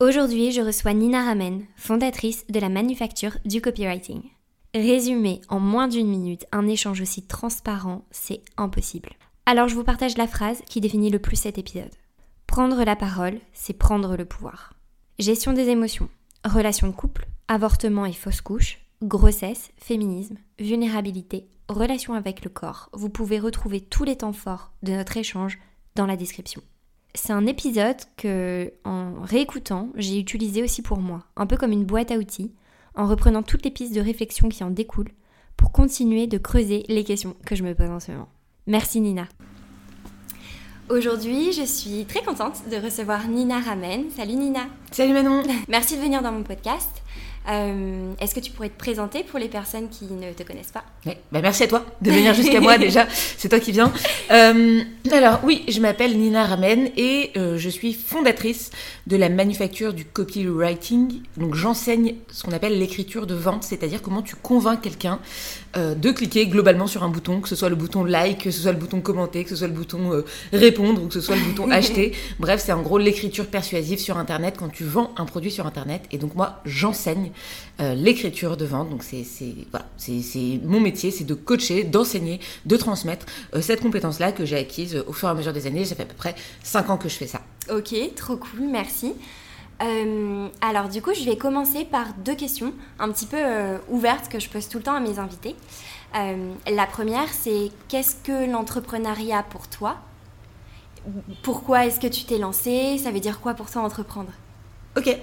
Aujourd'hui, je reçois Nina Ramen, fondatrice de la manufacture du copywriting. Résumer en moins d'une minute un échange aussi transparent, c'est impossible. Alors je vous partage la phrase qui définit le plus cet épisode. Prendre la parole, c'est prendre le pouvoir. Gestion des émotions, relations de couple, avortement et fausse couche, grossesse, féminisme, vulnérabilité, relation avec le corps. Vous pouvez retrouver tous les temps forts de notre échange dans la description. C'est un épisode que, en réécoutant, j'ai utilisé aussi pour moi, un peu comme une boîte à outils, en reprenant toutes les pistes de réflexion qui en découlent, pour continuer de creuser les questions que je me pose en ce moment. Merci Nina. Aujourd'hui, je suis très contente de recevoir Nina Ramen. Salut Nina. Salut Manon. Merci de venir dans mon podcast. Euh, est-ce que tu pourrais te présenter pour les personnes qui ne te connaissent pas bah, Merci à toi de venir jusqu'à moi déjà, c'est toi qui viens. Euh, alors oui, je m'appelle Nina Ramen et euh, je suis fondatrice de la manufacture du copywriting. Donc j'enseigne ce qu'on appelle l'écriture de vente, c'est-à-dire comment tu convaincs quelqu'un de cliquer globalement sur un bouton, que ce soit le bouton like, que ce soit le bouton commenter, que ce soit le bouton répondre ou que ce soit le bouton acheter. Bref, c'est en gros l'écriture persuasive sur Internet quand tu vends un produit sur Internet. Et donc moi, j'enseigne euh, l'écriture de vente. Donc c'est voilà, mon métier, c'est de coacher, d'enseigner, de transmettre euh, cette compétence-là que j'ai acquise au fur et à mesure des années. Ça fait à peu près 5 ans que je fais ça. Ok, trop cool, merci. Euh, alors du coup, je vais commencer par deux questions un petit peu ouvertes que je pose tout le temps à mes invités. la première, c'est qu'est-ce que l'entrepreneuriat pour toi? Pourquoi est-ce que tu t'es lancé? Ça veut dire quoi pour toi entreprendre? Ok.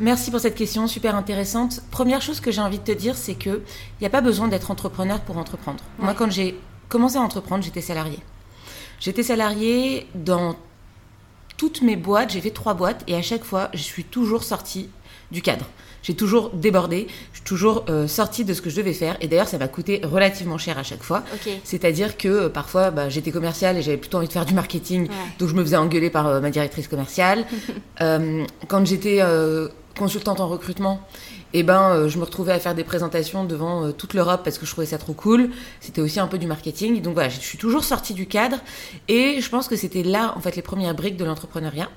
Merci pour cette question super intéressante. Première chose que j'ai envie de te dire, c'est que il n'y a pas besoin d'être entrepreneur pour entreprendre. Moi, quand j'ai commencé à entreprendre, j'étais salarié. J'étais salarié dans toutes mes boîtes. J'ai fait trois boîtes et à chaque fois, je suis toujours sortie du cadre. J'ai toujours débordé, je suis toujours euh, sortie de ce que je devais faire. Et d'ailleurs, ça m'a coûté relativement cher à chaque fois. C'est-à-dire que euh, parfois, bah, j'étais commerciale et j'avais plutôt envie de faire du marketing, donc je me faisais engueuler par euh, ma directrice commerciale. quand j'étais consultante en recrutement, et eh ben, euh, je me retrouvais à faire des présentations devant euh, toute l'Europe parce que je trouvais ça trop cool. C'était aussi un peu du marketing. Donc voilà, je suis toujours sortie du cadre et je pense que c'était là, en fait, les premières briques de l'entrepreneuriat.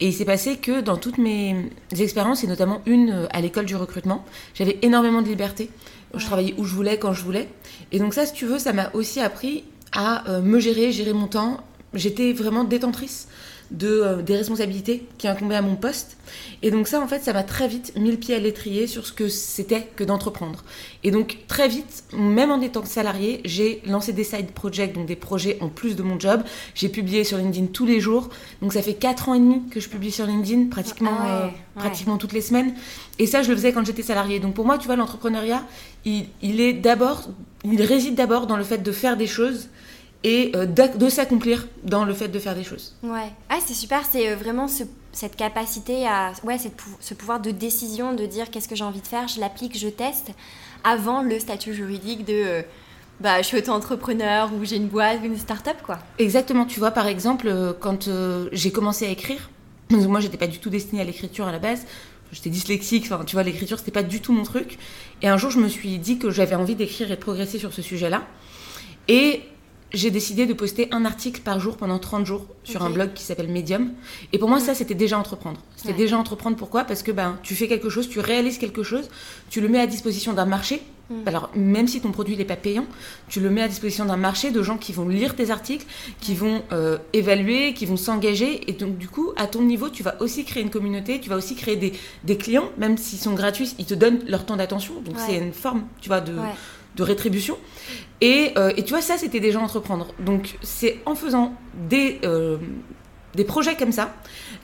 Et il s'est passé que dans toutes mes expériences, et notamment une euh, à l'école du recrutement, j'avais énormément de liberté. Je travaillais où je voulais, quand je voulais. Et donc ça, si tu veux, ça m'a aussi appris à me gérer, gérer mon temps. J'étais vraiment détentrice de, euh, des responsabilités qui incombaient à mon poste. Et donc ça, en fait, ça m'a très vite mis le pied à l'étrier sur ce que c'était que d'entreprendre. Et donc très vite, même en étant salarié, j'ai lancé des side projects, donc des projets en plus de mon job. J'ai publié sur LinkedIn tous les jours. Donc ça fait 4 ans et demi que je publie sur LinkedIn, pratiquement, ah euh, pratiquement toutes les semaines. Et ça, je le faisais quand j'étais salarié. Donc pour moi, tu vois, l'entrepreneuriat, il, il est d'abord, il réside d'abord dans le fait de faire des choses et euh, de s'accomplir dans le fait de faire des choses. Ouais, ah, c'est super, c'est euh, vraiment cette capacité à, ouais, ce pouvoir de décision, de dire qu'est-ce que j'ai envie de faire, je l'applique, je teste, avant le statut juridique de euh, bah, je suis auto-entrepreneur ou j'ai une boîte ou une start-up, quoi. Exactement, tu vois, par exemple, quand j'ai commencé à écrire, moi j'étais pas du tout destinée à l'écriture à la base, j'étais dyslexique, enfin tu vois, l'écriture c'était pas du tout mon truc, et un jour je me suis dit que j'avais envie d'écrire et de progresser sur ce sujet-là. Et j'ai décidé de poster un article par jour pendant 30 jours sur un blog qui s'appelle Medium. Et pour moi, ça, c'était déjà entreprendre. C'était déjà entreprendre. Pourquoi? Parce que ben, tu fais quelque chose, tu réalises quelque chose, tu le mets à disposition d'un marché. Mm. Alors, même si ton produit n'est pas payant, tu le mets à disposition d'un marché de gens qui vont lire tes articles, qui vont euh, évaluer, qui vont s'engager. Et donc, du coup, à ton niveau, tu vas aussi créer une communauté, tu vas aussi créer des, des clients, même s'ils sont gratuits, ils te donnent leur temps d'attention. Donc, c'est une forme, tu vois, de de rétribution. Et, euh, et, tu vois, ça, c'était déjà entreprendre. Donc, c'est en faisant des, euh, projets comme ça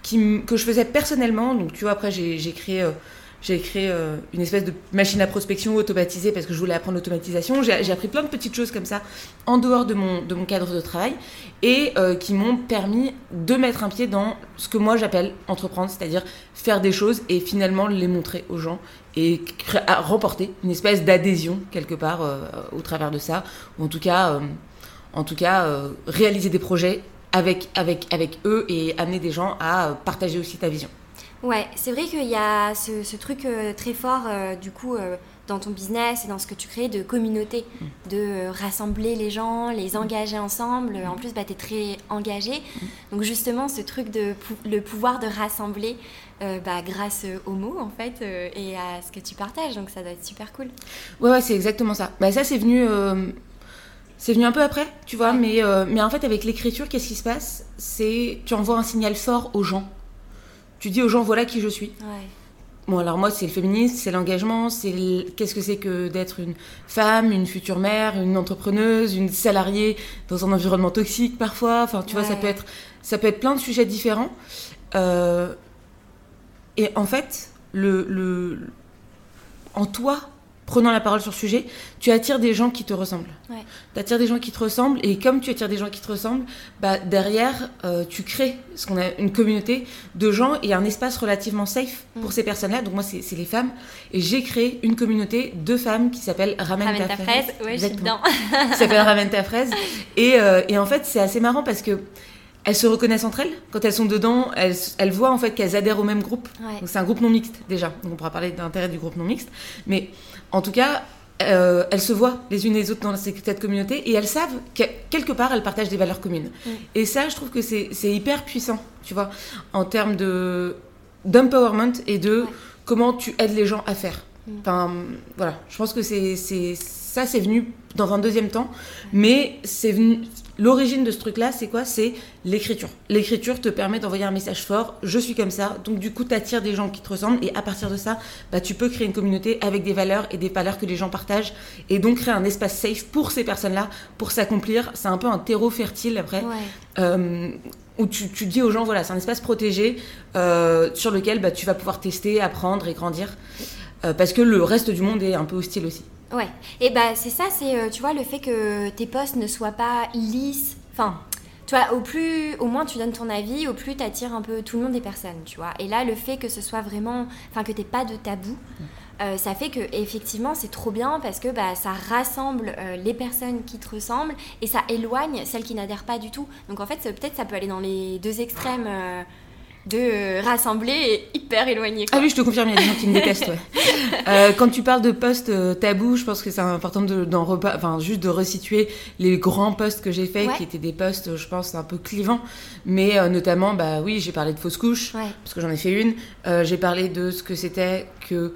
que je faisais personnellement. Donc, tu vois, après, j'ai créé euh, j'ai créé euh, une espèce de machine à prospection automatisée parce que je voulais apprendre l'automatisation. J'ai appris plein de petites choses comme ça en dehors de mon, de mon cadre de travail et euh, qui m'ont permis de mettre un pied dans ce que moi j'appelle entreprendre, c'est-à-dire faire des choses et finalement les montrer aux gens et remporter une espèce d'adhésion quelque part euh, au travers de ça, ou en tout cas, en tout cas réaliser des projets avec, avec, avec eux et amener des gens à partager aussi ta vision. Ouais, c'est vrai qu'il y a ce, truc euh, très fort, euh, du coup, euh, dans ton business et dans ce que tu crées, de communauté, mm. de rassembler les gens, les engager ensemble. En plus, bah, tu es très engagé. Mm. Donc, justement, ce truc de le pouvoir de rassembler bah, grâce aux mots, en fait, et à ce que tu partages. Donc, ça doit être super cool. Ouais, ouais, c'est exactement ça. Bah, ça, c'est venu. C'est venu un peu après, tu vois, mais, mais en fait, avec l'écriture, qu'est-ce qui se passe? C'est tu envoies un signal fort aux gens tu dis aux gens voilà qui je suis. Bon, alors moi, c'est le féminisme, c'est l'engagement, c'est qu'est-ce que c'est que d'être une femme, une future mère, une entrepreneuse, une salariée dans un environnement toxique parfois. Enfin, tu vois, ça peut être, ça peut être plein de sujets différents. Euh, et en fait, le, le, en toi, prenant la parole sur le sujet, tu attires des gens qui te ressemblent. Tu attires des gens qui te ressemblent, et comme tu attires des gens qui te ressemblent, bah, derrière, euh, tu crées ce qu'on a une communauté de gens et un espace relativement safe mm. pour ces personnes-là. Donc moi, c'est les femmes. Et j'ai créé une communauté de femmes qui s'appelle Ramène, ta, fraise. Oui, Exactement. qui s'appelle Ramène ta fraise. Et, euh, et en fait, c'est assez marrant parce que elles se reconnaissent entre elles. Quand elles sont dedans, elles, elles voient en fait qu'elles adhèrent au même groupe. c'est un groupe non mixte déjà. Donc on pourra parler d'intérêt du groupe non mixte. Mais en tout cas, euh, elles se voient les unes les autres dans cette communauté et elles savent que quelque part elles partagent des valeurs communes. Et ça, je trouve que c'est hyper puissant, tu vois, en termes de d'empowerment et de comment tu aides les gens à faire. Enfin, voilà, je pense que c'est ça, c'est venu dans un deuxième temps, mais c'est venu L'origine de ce truc-là, c'est quoi? C'est l'écriture. L'écriture te permet d'envoyer un message fort, je suis comme ça, donc du coup, tu attires des gens qui te ressemblent, et à partir de ça, bah, tu peux créer une communauté avec des valeurs et des valeurs que les gens partagent, et donc créer un espace safe pour ces personnes-là, pour s'accomplir. C'est un peu un terreau fertile après. Euh, où tu, dis aux gens, voilà, c'est un espace protégé euh, sur lequel bah, tu vas pouvoir tester, apprendre et grandir. Euh, parce que le reste du monde est un peu hostile aussi. Ouais, et bah c'est ça, c'est euh, tu vois le fait que tes posts ne soient pas lisses, enfin tu vois, au plus, au moins tu donnes ton avis, au plus tu attires un peu tout le monde des personnes, tu vois. Et là, le fait que ce soit vraiment, enfin que t'aies pas de tabou, mm. euh, ça fait que effectivement c'est trop bien parce que bah, ça rassemble euh, les personnes qui te ressemblent et ça éloigne celles qui n'adhèrent pas du tout. Donc en fait, peut-être ça peut aller dans les deux extrêmes de euh, rassembler et hyper éloigné. Ah oui, je te confirme, il y a des gens qui me détestent. Ouais. Euh, quand tu parles de postes euh, tabous, je pense que c'est important de, enfin, juste de resituer les grands postes que j'ai faits, qui étaient des postes, je pense, un peu clivants. Mais notamment, bah oui, j'ai parlé de fausses couches, parce que j'en ai fait une. j'ai parlé de ce que c'était que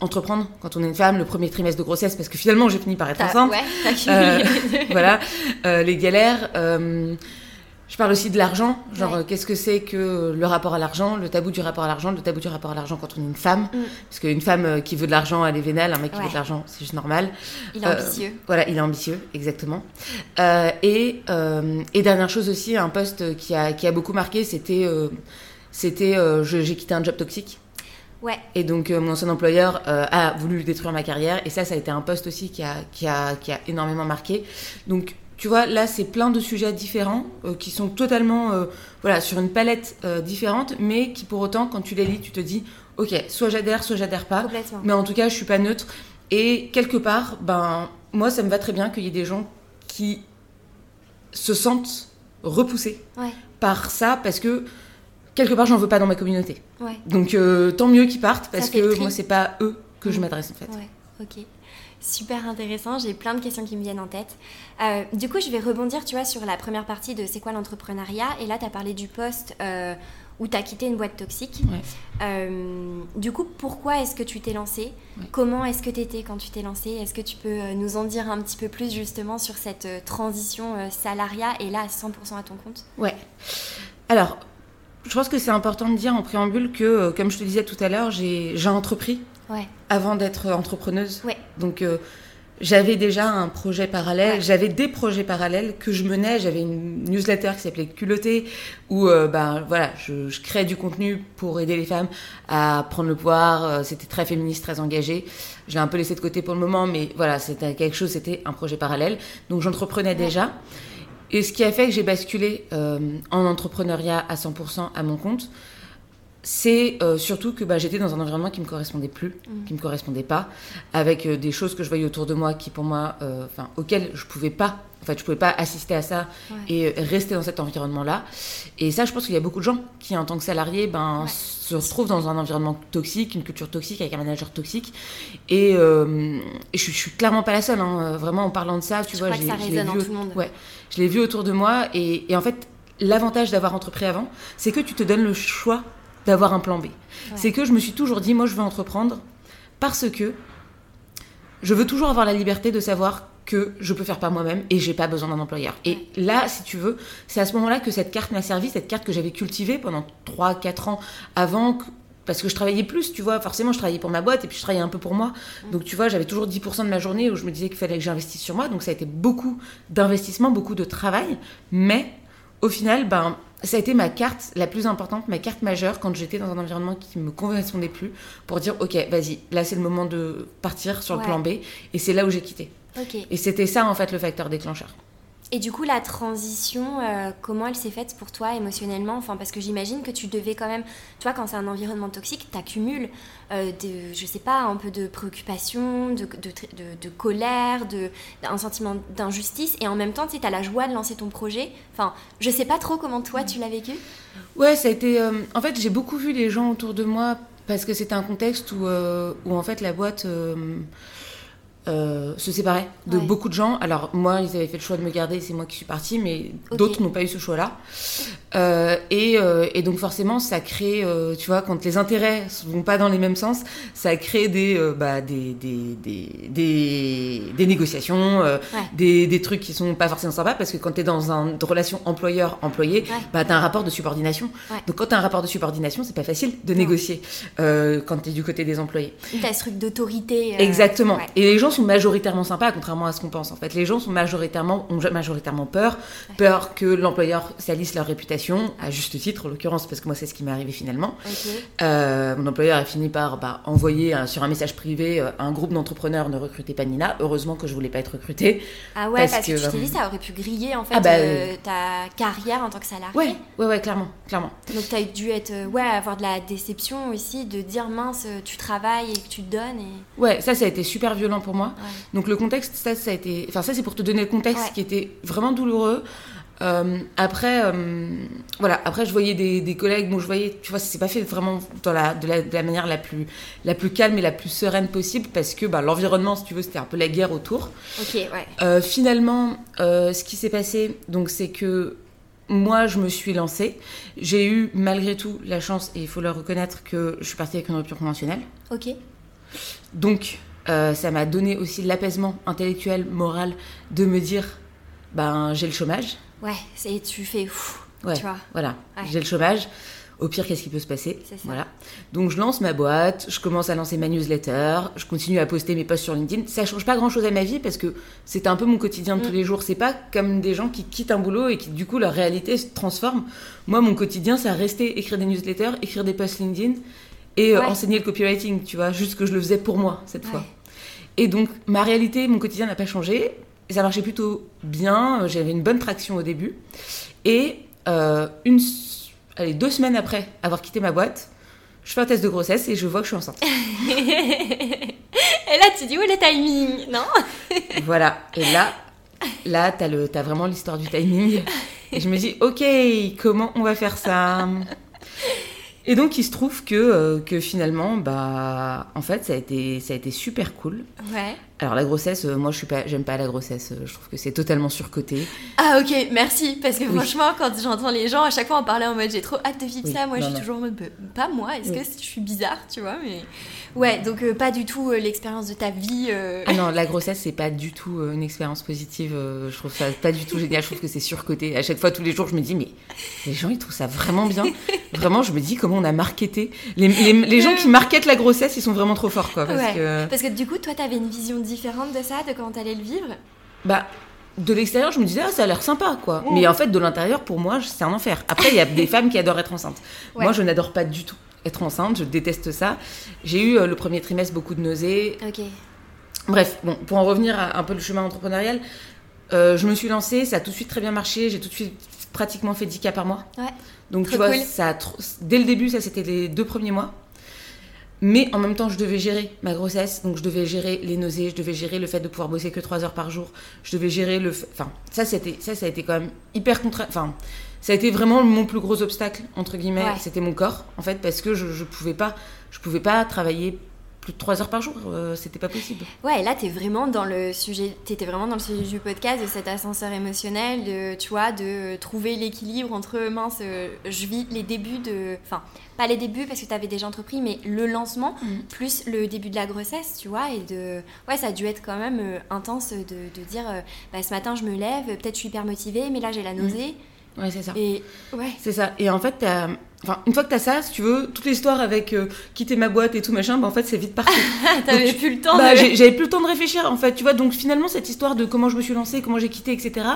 entreprendre quand on est une femme, le premier trimestre de grossesse, parce que finalement j'ai fini par être enceinte. Ouais, voilà, les galères. Je parle aussi de l'argent, genre euh, qu'est-ce que c'est que le rapport à l'argent, le tabou du rapport à l'argent, le tabou du rapport à l'argent quand on est une femme. Mm. Parce qu'une femme euh, qui veut de l'argent, elle est vénale, un mec qui veut de l'argent, c'est juste normal. Il est ambitieux. Euh, voilà, il est ambitieux, exactement. et, et, dernière chose aussi, un poste qui a, qui a beaucoup marqué, c'était c'était j'ai quitté un job toxique. Ouais. Et donc mon ancien employeur a voulu détruire ma carrière et ça, ça a été un poste aussi qui a, qui a, qui a énormément marqué. Donc tu vois, là, c'est plein de sujets différents euh, qui sont totalement euh, voilà, sur une palette euh, différente, mais qui pour autant, quand tu les lis, tu te dis, ok, soit j'adhère, soit j'adhère pas. Mais en tout cas, je suis pas neutre. Et quelque part, ben, moi, ça me va très bien qu'il y ait des gens qui se sentent repoussés par ça, parce que quelque part, j'en veux pas dans ma communauté. Donc, tant mieux qu'ils partent, parce que moi, c'est pas eux que je m'adresse en fait. Ouais, ok. Super intéressant, j'ai plein de questions qui me viennent en tête. Euh, du coup, je vais rebondir, tu vois, sur la première partie de c'est quoi l'entrepreneuriat. Et là, tu as parlé du poste euh, où tu as quitté une boîte toxique. Euh, du coup, pourquoi est-ce que tu t'es lancé Comment est-ce que tu étais quand tu t'es lancé Est-ce que tu peux nous en dire un petit peu plus justement sur cette transition salariat et là à 100% à ton compte? Ouais. Alors, je pense que c'est important de dire en préambule que, comme je te disais tout à l'heure, j'ai entrepris avant d'être entrepreneuse. Ouais. Donc, euh, j'avais déjà un projet parallèle, j'avais des projets parallèles que je menais. J'avais une newsletter qui s'appelait Culotté, où euh, ben voilà, je, je créais du contenu pour aider les femmes à prendre le pouvoir. Euh, c'était très féministe, très engagé. Je l'ai un peu laissé de côté pour le moment, mais voilà, c'était quelque chose, c'était un projet parallèle. Donc j'entreprenais déjà. Et ce qui a fait que j'ai basculé euh, en entrepreneuriat à 100% à mon compte, c'est euh, surtout que bah, j'étais dans un environnement qui me correspondait plus, mmh. qui me correspondait pas, avec euh, des choses que je voyais autour de moi qui pour moi, euh, enfin, auxquelles je pouvais pas, en fait, je pouvais pas assister à ça ouais. et rester dans cet environnement-là. Et ça, je pense qu'il y a beaucoup de gens qui, en tant que salariés, ben, ouais. se retrouvent dans un environnement toxique, une culture toxique avec un manager toxique. Et, et je, je, suis clairement pas la seule, hein. vraiment en parlant de ça, tu je vois, j'ai, ça je l'ai vu, tout le monde. Ouais, je l'ai vu autour de moi et, et en fait. L'avantage d'avoir entrepris avant, c'est que tu te donnes le choix d'avoir un plan B. Ouais. C'est que je me suis toujours dit, moi je veux entreprendre parce que je veux toujours avoir la liberté de savoir que je peux faire par moi-même et j'ai pas besoin d'un employeur. Et là, si tu veux, c'est à ce moment-là que cette carte m'a servi, cette carte que j'avais cultivée pendant 3-4 ans avant parce que je travaillais plus, tu vois, forcément je travaillais pour ma boîte et puis je travaillais un peu pour moi. Donc tu vois, j'avais toujours 10% de ma journée où je me disais qu'il fallait que j'investisse sur moi. Donc ça a été beaucoup d'investissement, beaucoup de travail, mais au final, ben, ça a été ma carte la plus importante, ma carte majeure quand j'étais dans un environnement qui me correspondait plus pour dire ok, vas-y, là c'est le moment de partir sur le plan B et c'est là où j'ai quitté. Okay. Et c'était ça en fait le facteur déclencheur. Et du coup, la transition, euh, comment elle s'est faite pour toi émotionnellement? Enfin, parce que j'imagine que tu devais quand même, tu vois, quand c'est un environnement toxique, tu accumules, euh, de, je sais pas, un peu de préoccupation, de, de, de, colère, un sentiment d'injustice, et en même temps, tu as la joie de lancer ton projet. Enfin, je sais pas trop comment toi tu l'as vécu. Ouais, ça a été. Euh, en fait, j'ai beaucoup vu les gens autour de moi parce que c'était un contexte où, euh, où en fait la boîte euh, se séparer de ouais. beaucoup de gens. Alors moi, ils avaient fait le choix de me garder, c'est moi qui suis partie, mais okay. d'autres n'ont pas eu ce choix-là. Euh, et, euh, et, donc forcément, ça crée, tu vois, quand les intérêts ne vont pas dans les mêmes sens, ça crée des, bah, des, des, des, des, des négociations, ouais. des, des, trucs qui sont pas forcément sympas, parce que quand tu es dans une relation employeur-employé, ouais. bah, tu as un rapport de subordination. Donc quand tu as un rapport de subordination, c'est pas facile de négocier quand tu es du côté des employés. Tu as ce truc d'autorité. Exactement. Et les gens sont majoritairement sympas, contrairement à ce qu'on pense. En fait, les gens sont majoritairement, ont majoritairement peur, peur que l'employeur salisse leur réputation, à juste titre en l'occurrence, parce que moi c'est ce qui m'est arrivé finalement. Okay. Euh, mon employeur a fini par bah, envoyer un, sur un message privé euh, un groupe d'entrepreneurs ne recrutez pas Nina. Heureusement que je voulais pas être recrutée. Ah ouais, parce, parce que, que, tu t'es dit ça aurait pu griller en fait ah bah, euh, ta carrière en tant que salarié. Ouais, ouais, ouais, clairement, clairement. Donc tu as dû être, ouais, avoir de la déception aussi, de dire mince, tu travailles et que tu te donnes. Et... Ouais, ça, ça a été super violent pour moi. Donc le contexte, ça, ça a été. Enfin, ça, c'est pour te donner le contexte qui était vraiment douloureux. Euh, après, euh, voilà. Après, je voyais des, des, collègues. Bon, je voyais, tu vois, ça s'est pas fait vraiment dans la, de, la, de la manière la plus, la plus calme et la plus sereine possible parce que bah, l'environnement, si tu veux, c'était un peu la guerre autour. Ok, ouais. Euh, finalement, ce qui s'est passé, donc, c'est que moi, je me suis lancée. J'ai eu malgré tout la chance, et il faut le reconnaître, que je suis partie avec une rupture conventionnelle. Ok. Donc, euh, ça m'a donné aussi l'apaisement intellectuel, moral, de me dire, ben j'ai le chômage. Ouais, et tu fais, ouf, ouais, tu vois. Voilà, ouais. j'ai le chômage. Au pire, qu'est-ce qui peut se passer Voilà. Donc je lance ma boîte, je commence à lancer ma newsletter, je continue à poster mes posts sur LinkedIn. Ça change pas grand-chose à ma vie parce que c'est un peu mon quotidien de mm. tous les jours. C'est pas comme des gens qui quittent un boulot et qui du coup leur réalité se transforme. Moi, mon quotidien, c'est rester écrire des newsletters, écrire des posts LinkedIn et euh, ouais. enseigner le copywriting. Tu vois, juste que je le faisais pour moi cette fois. Et donc, ma réalité, mon quotidien n'a pas changé. Ça marchait plutôt bien. J'avais une bonne traction au début. Et euh, une, allez, deux semaines après avoir quitté ma boîte, je fais un test de grossesse et je vois que je suis enceinte. et là, tu dis où est le timing, non? Voilà. Et là, là, t'as, le, t'as vraiment l'histoire du timing. Et je me dis, ok, comment on va faire ça? Et donc, il se trouve que, euh, que finalement, bah, en fait, ça a été, ça a été super cool. Ouais. Alors, la grossesse, euh, moi, je suis pas, j'aime pas la grossesse. Euh, je trouve que c'est totalement surcoté. Ah, ok, merci. Parce que oui. franchement, quand j'entends les gens, à chaque fois, en parler en mode j'ai trop hâte de vivre oui. ça, moi, je suis toujours en mode bah, pas moi. Est-ce oui. que je suis bizarre, tu vois mais... Ouais, donc euh, pas du tout l'expérience de ta vie. Ah non, la grossesse, c'est pas du tout une expérience positive. je trouve ça pas du tout génial. Je trouve que c'est surcoté. À chaque fois, tous les jours, je me dis, mais les gens, ils trouvent ça vraiment bien. vraiment, je me dis, comment on a marketé. Les, les, gens qui marketent la grossesse, ils sont vraiment trop forts, quoi. Parce, que... parce que du coup, toi, t'avais une vision différente de ça, de comment t'allais le vivre? Bah, de l'extérieur, je me disais, ah, ça a l'air sympa, quoi. Mais en fait, de l'intérieur, pour moi, c'est un enfer. Après, il y a des femmes qui adorent être enceintes. Moi, je n'adore pas du tout être enceinte, je déteste ça. J'ai eu le premier trimestre beaucoup de nausées. Ok. Bref, bon, pour en revenir à un peu le chemin entrepreneurial, euh, je me suis lancée, ça a tout de suite très bien marché, j'ai tout de suite pratiquement fait 10 cas par mois. Ouais. Donc tu vois, ça dès le début, ça c'était les deux premiers mois. Mais en même temps, je devais gérer ma grossesse, donc je devais gérer les nausées, je devais gérer le fait de pouvoir bosser que 3 heures par jour, je devais gérer le... Enfin, ça, c'était, ça, ça a été quand même hyper contra... Enfin, ça a été vraiment mon plus gros obstacle, entre guillemets, c'était mon corps, en fait, parce que je, je pouvais pas, je pouvais pas travailler plus de 3 heures par jour, euh, c'était pas possible. Ouais, là, t'es vraiment dans le sujet, t'étais vraiment dans le sujet du podcast, de cet ascenseur émotionnel, de, tu vois, de trouver l'équilibre entre, mince, euh, je vis les débuts de, enfin, pas les débuts parce que t'avais déjà entrepris, mais le lancement, mm. plus le début de la grossesse, tu vois, et de, ouais, ça a dû être quand même euh, intense de, de dire, bah, ce matin, je me lève, peut-être je suis hyper motivée, mais là, j'ai la mm. nausée. Ouais, c'est ça. Et ouais. C'est ça. Et en fait, Enfin, une fois que t'as ça, si tu veux, toute l'histoire avec euh, quitter ma boîte et tout machin, bah en fait c'est vite parti. T'avais plus le temps. Bah, j'avais plus le temps de réfléchir en fait, tu vois. Donc finalement cette histoire de comment je me suis lancée, comment j'ai quitté, etc.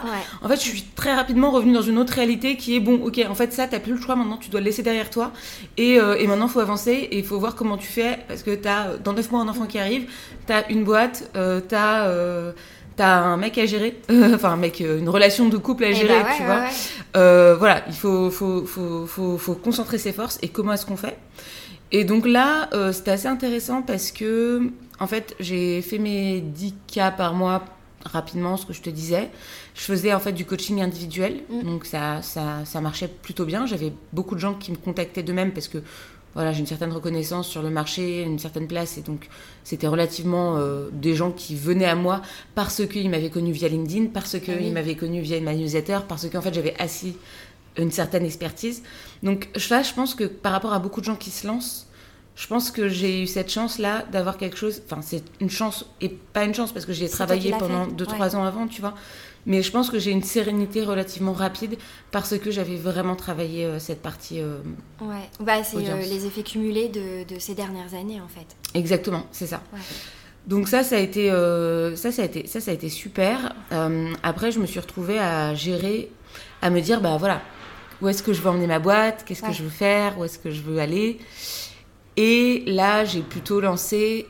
En fait, je suis très rapidement revenue dans une autre réalité qui est bon, ok, en fait ça t'as plus le choix maintenant, tu dois le laisser derrière toi et, euh, et maintenant faut avancer et il faut voir comment tu fais parce que t'as dans 9 mois un enfant qui arrive, t'as une boîte, euh, t'as t'as un mec à gérer, enfin un mec, euh, une relation de couple à eh gérer, bah tu vois. Euh, voilà, il faut faut, faut, faut, faut, concentrer ses forces et comment est-ce qu'on fait Et donc là, euh, c'était assez intéressant parce que, en fait, j'ai fait mes 10 cas par mois rapidement, ce que je te disais. Je faisais en fait du coaching individuel, mm. donc ça, ça, ça marchait plutôt bien. J'avais beaucoup de gens qui me contactaient d'eux-mêmes parce que voilà, j'ai une certaine reconnaissance sur le marché, une certaine place, et donc c'était relativement euh, des gens qui venaient à moi parce qu'ils m'avaient connu via LinkedIn, parce qu'ils ah m'avaient connu via ma newsletter, parce qu'en fait j'avais assis une certaine expertise. Donc là, je pense que par rapport à beaucoup de gens qui se lancent, je pense que j'ai eu cette chance-là d'avoir quelque chose. Enfin, c'est une chance et pas une chance parce que j'ai travaillé pendant 2-3 ans avant, tu vois. Mais je pense que j'ai une sérénité relativement rapide parce que j'avais vraiment travaillé euh, cette partie. Euh, ouais, bah, c'est euh, les effets cumulés de, de, ces dernières années en fait. Exactement, c'est ça. Donc ça, ça a été, ça, ça a été, ça, ça a été super. après, je me suis retrouvée à gérer, à me dire, bah voilà, où est-ce que je veux emmener ma boîte, qu'est-ce que je veux faire, où est-ce que je veux aller? Et là, j'ai plutôt lancé,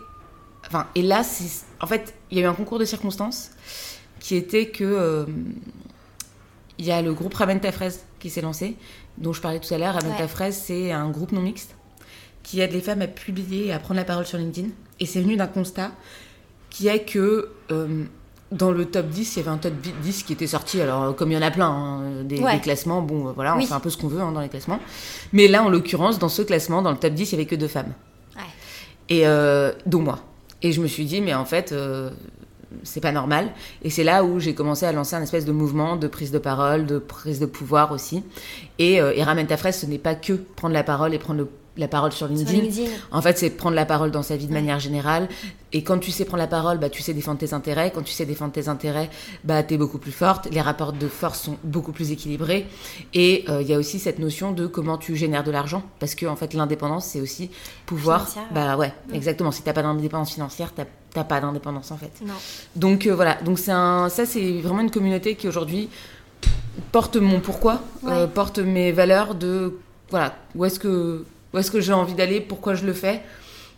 enfin, et là, c'est, en fait, il y a eu un concours de circonstances qui était que euh, il y a le groupe Ramène ta fraise qui s'est lancé, dont je parlais tout à l'heure. Ramène ta fraise, c'est un groupe non mixte qui aide les femmes à publier et à prendre la parole sur LinkedIn. Et c'est venu d'un constat qui est que euh, dans le top 10, il y avait un top 10 qui était sorti. Alors, comme il y en a plein, hein, des, classements, bon, voilà, on fait un peu ce qu'on veut hein, dans les classements. Mais là, en l'occurrence, dans ce classement, dans le top 10, il n'y avait que deux femmes. Et euh, dont moi. Et je me suis dit, mais en fait, c'est pas normal. Et c'est là où j'ai commencé à lancer un espèce de mouvement de prise de parole, de prise de pouvoir aussi. Et, euh, et Ramène ta fraise, ce n'est pas que prendre la parole et prendre le la parole sur LinkedIn. En fait, c'est prendre la parole dans sa vie de manière générale. Et quand tu sais prendre la parole, bah, tu sais défendre tes intérêts. Quand tu sais défendre tes intérêts, bah, tu es beaucoup plus forte. Les rapports de force sont beaucoup plus équilibrés. Et euh, il y a aussi cette notion de comment tu génères de l'argent. Parce que, en fait, l'indépendance, c'est aussi pouvoir. Bah ouais, exactement. Si t'as pas d'indépendance financière, t'as pas d'indépendance, en fait. Non. Donc euh, voilà. Donc c'est un... ça, c'est vraiment une communauté qui aujourd'hui porte mon pourquoi, euh, porte mes valeurs de. Voilà, où est-ce que où est-ce que j'ai envie d'aller, pourquoi je le fais?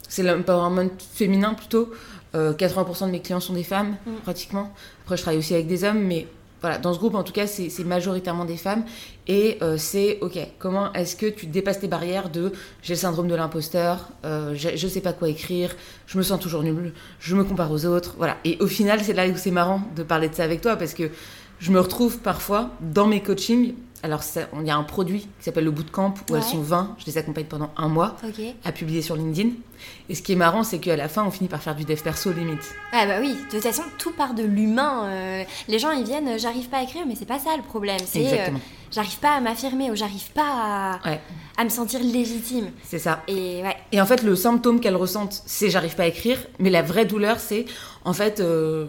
C'est l'empowerment féminin plutôt. 80% euh, de mes clients sont des femmes, mm. pratiquement. Après, je travaille aussi avec des hommes, mais voilà, dans ce groupe, en tout cas, c'est majoritairement des femmes. Et euh, c'est, OK, comment est-ce que tu dépasses tes barrières de j'ai le syndrome de l'imposteur, euh, je ne sais pas quoi écrire, je me sens toujours nulle, je me compare aux autres. Voilà. Et au final, c'est là où c'est marrant de parler de ça avec toi, parce que je me retrouve parfois dans mes coachings alors, il y a un produit qui s'appelle le Bootcamp où elles sont 20. Je les accompagne pendant un mois à publier sur LinkedIn. Et ce qui est marrant, c'est qu'à la fin, on finit par faire du dev perso limite. Ah bah oui, de toute façon, tout part de l'humain. Euh, les gens, ils viennent, j'arrive pas à écrire, mais c'est pas ça le problème. C'est euh, j'arrive pas à m'affirmer ou j'arrive pas à, me sentir légitime. C'est ça. Et, ouais. Et en fait, le symptôme qu'elles ressentent, c'est j'arrive pas à écrire. Mais la vraie douleur, c'est en fait, euh,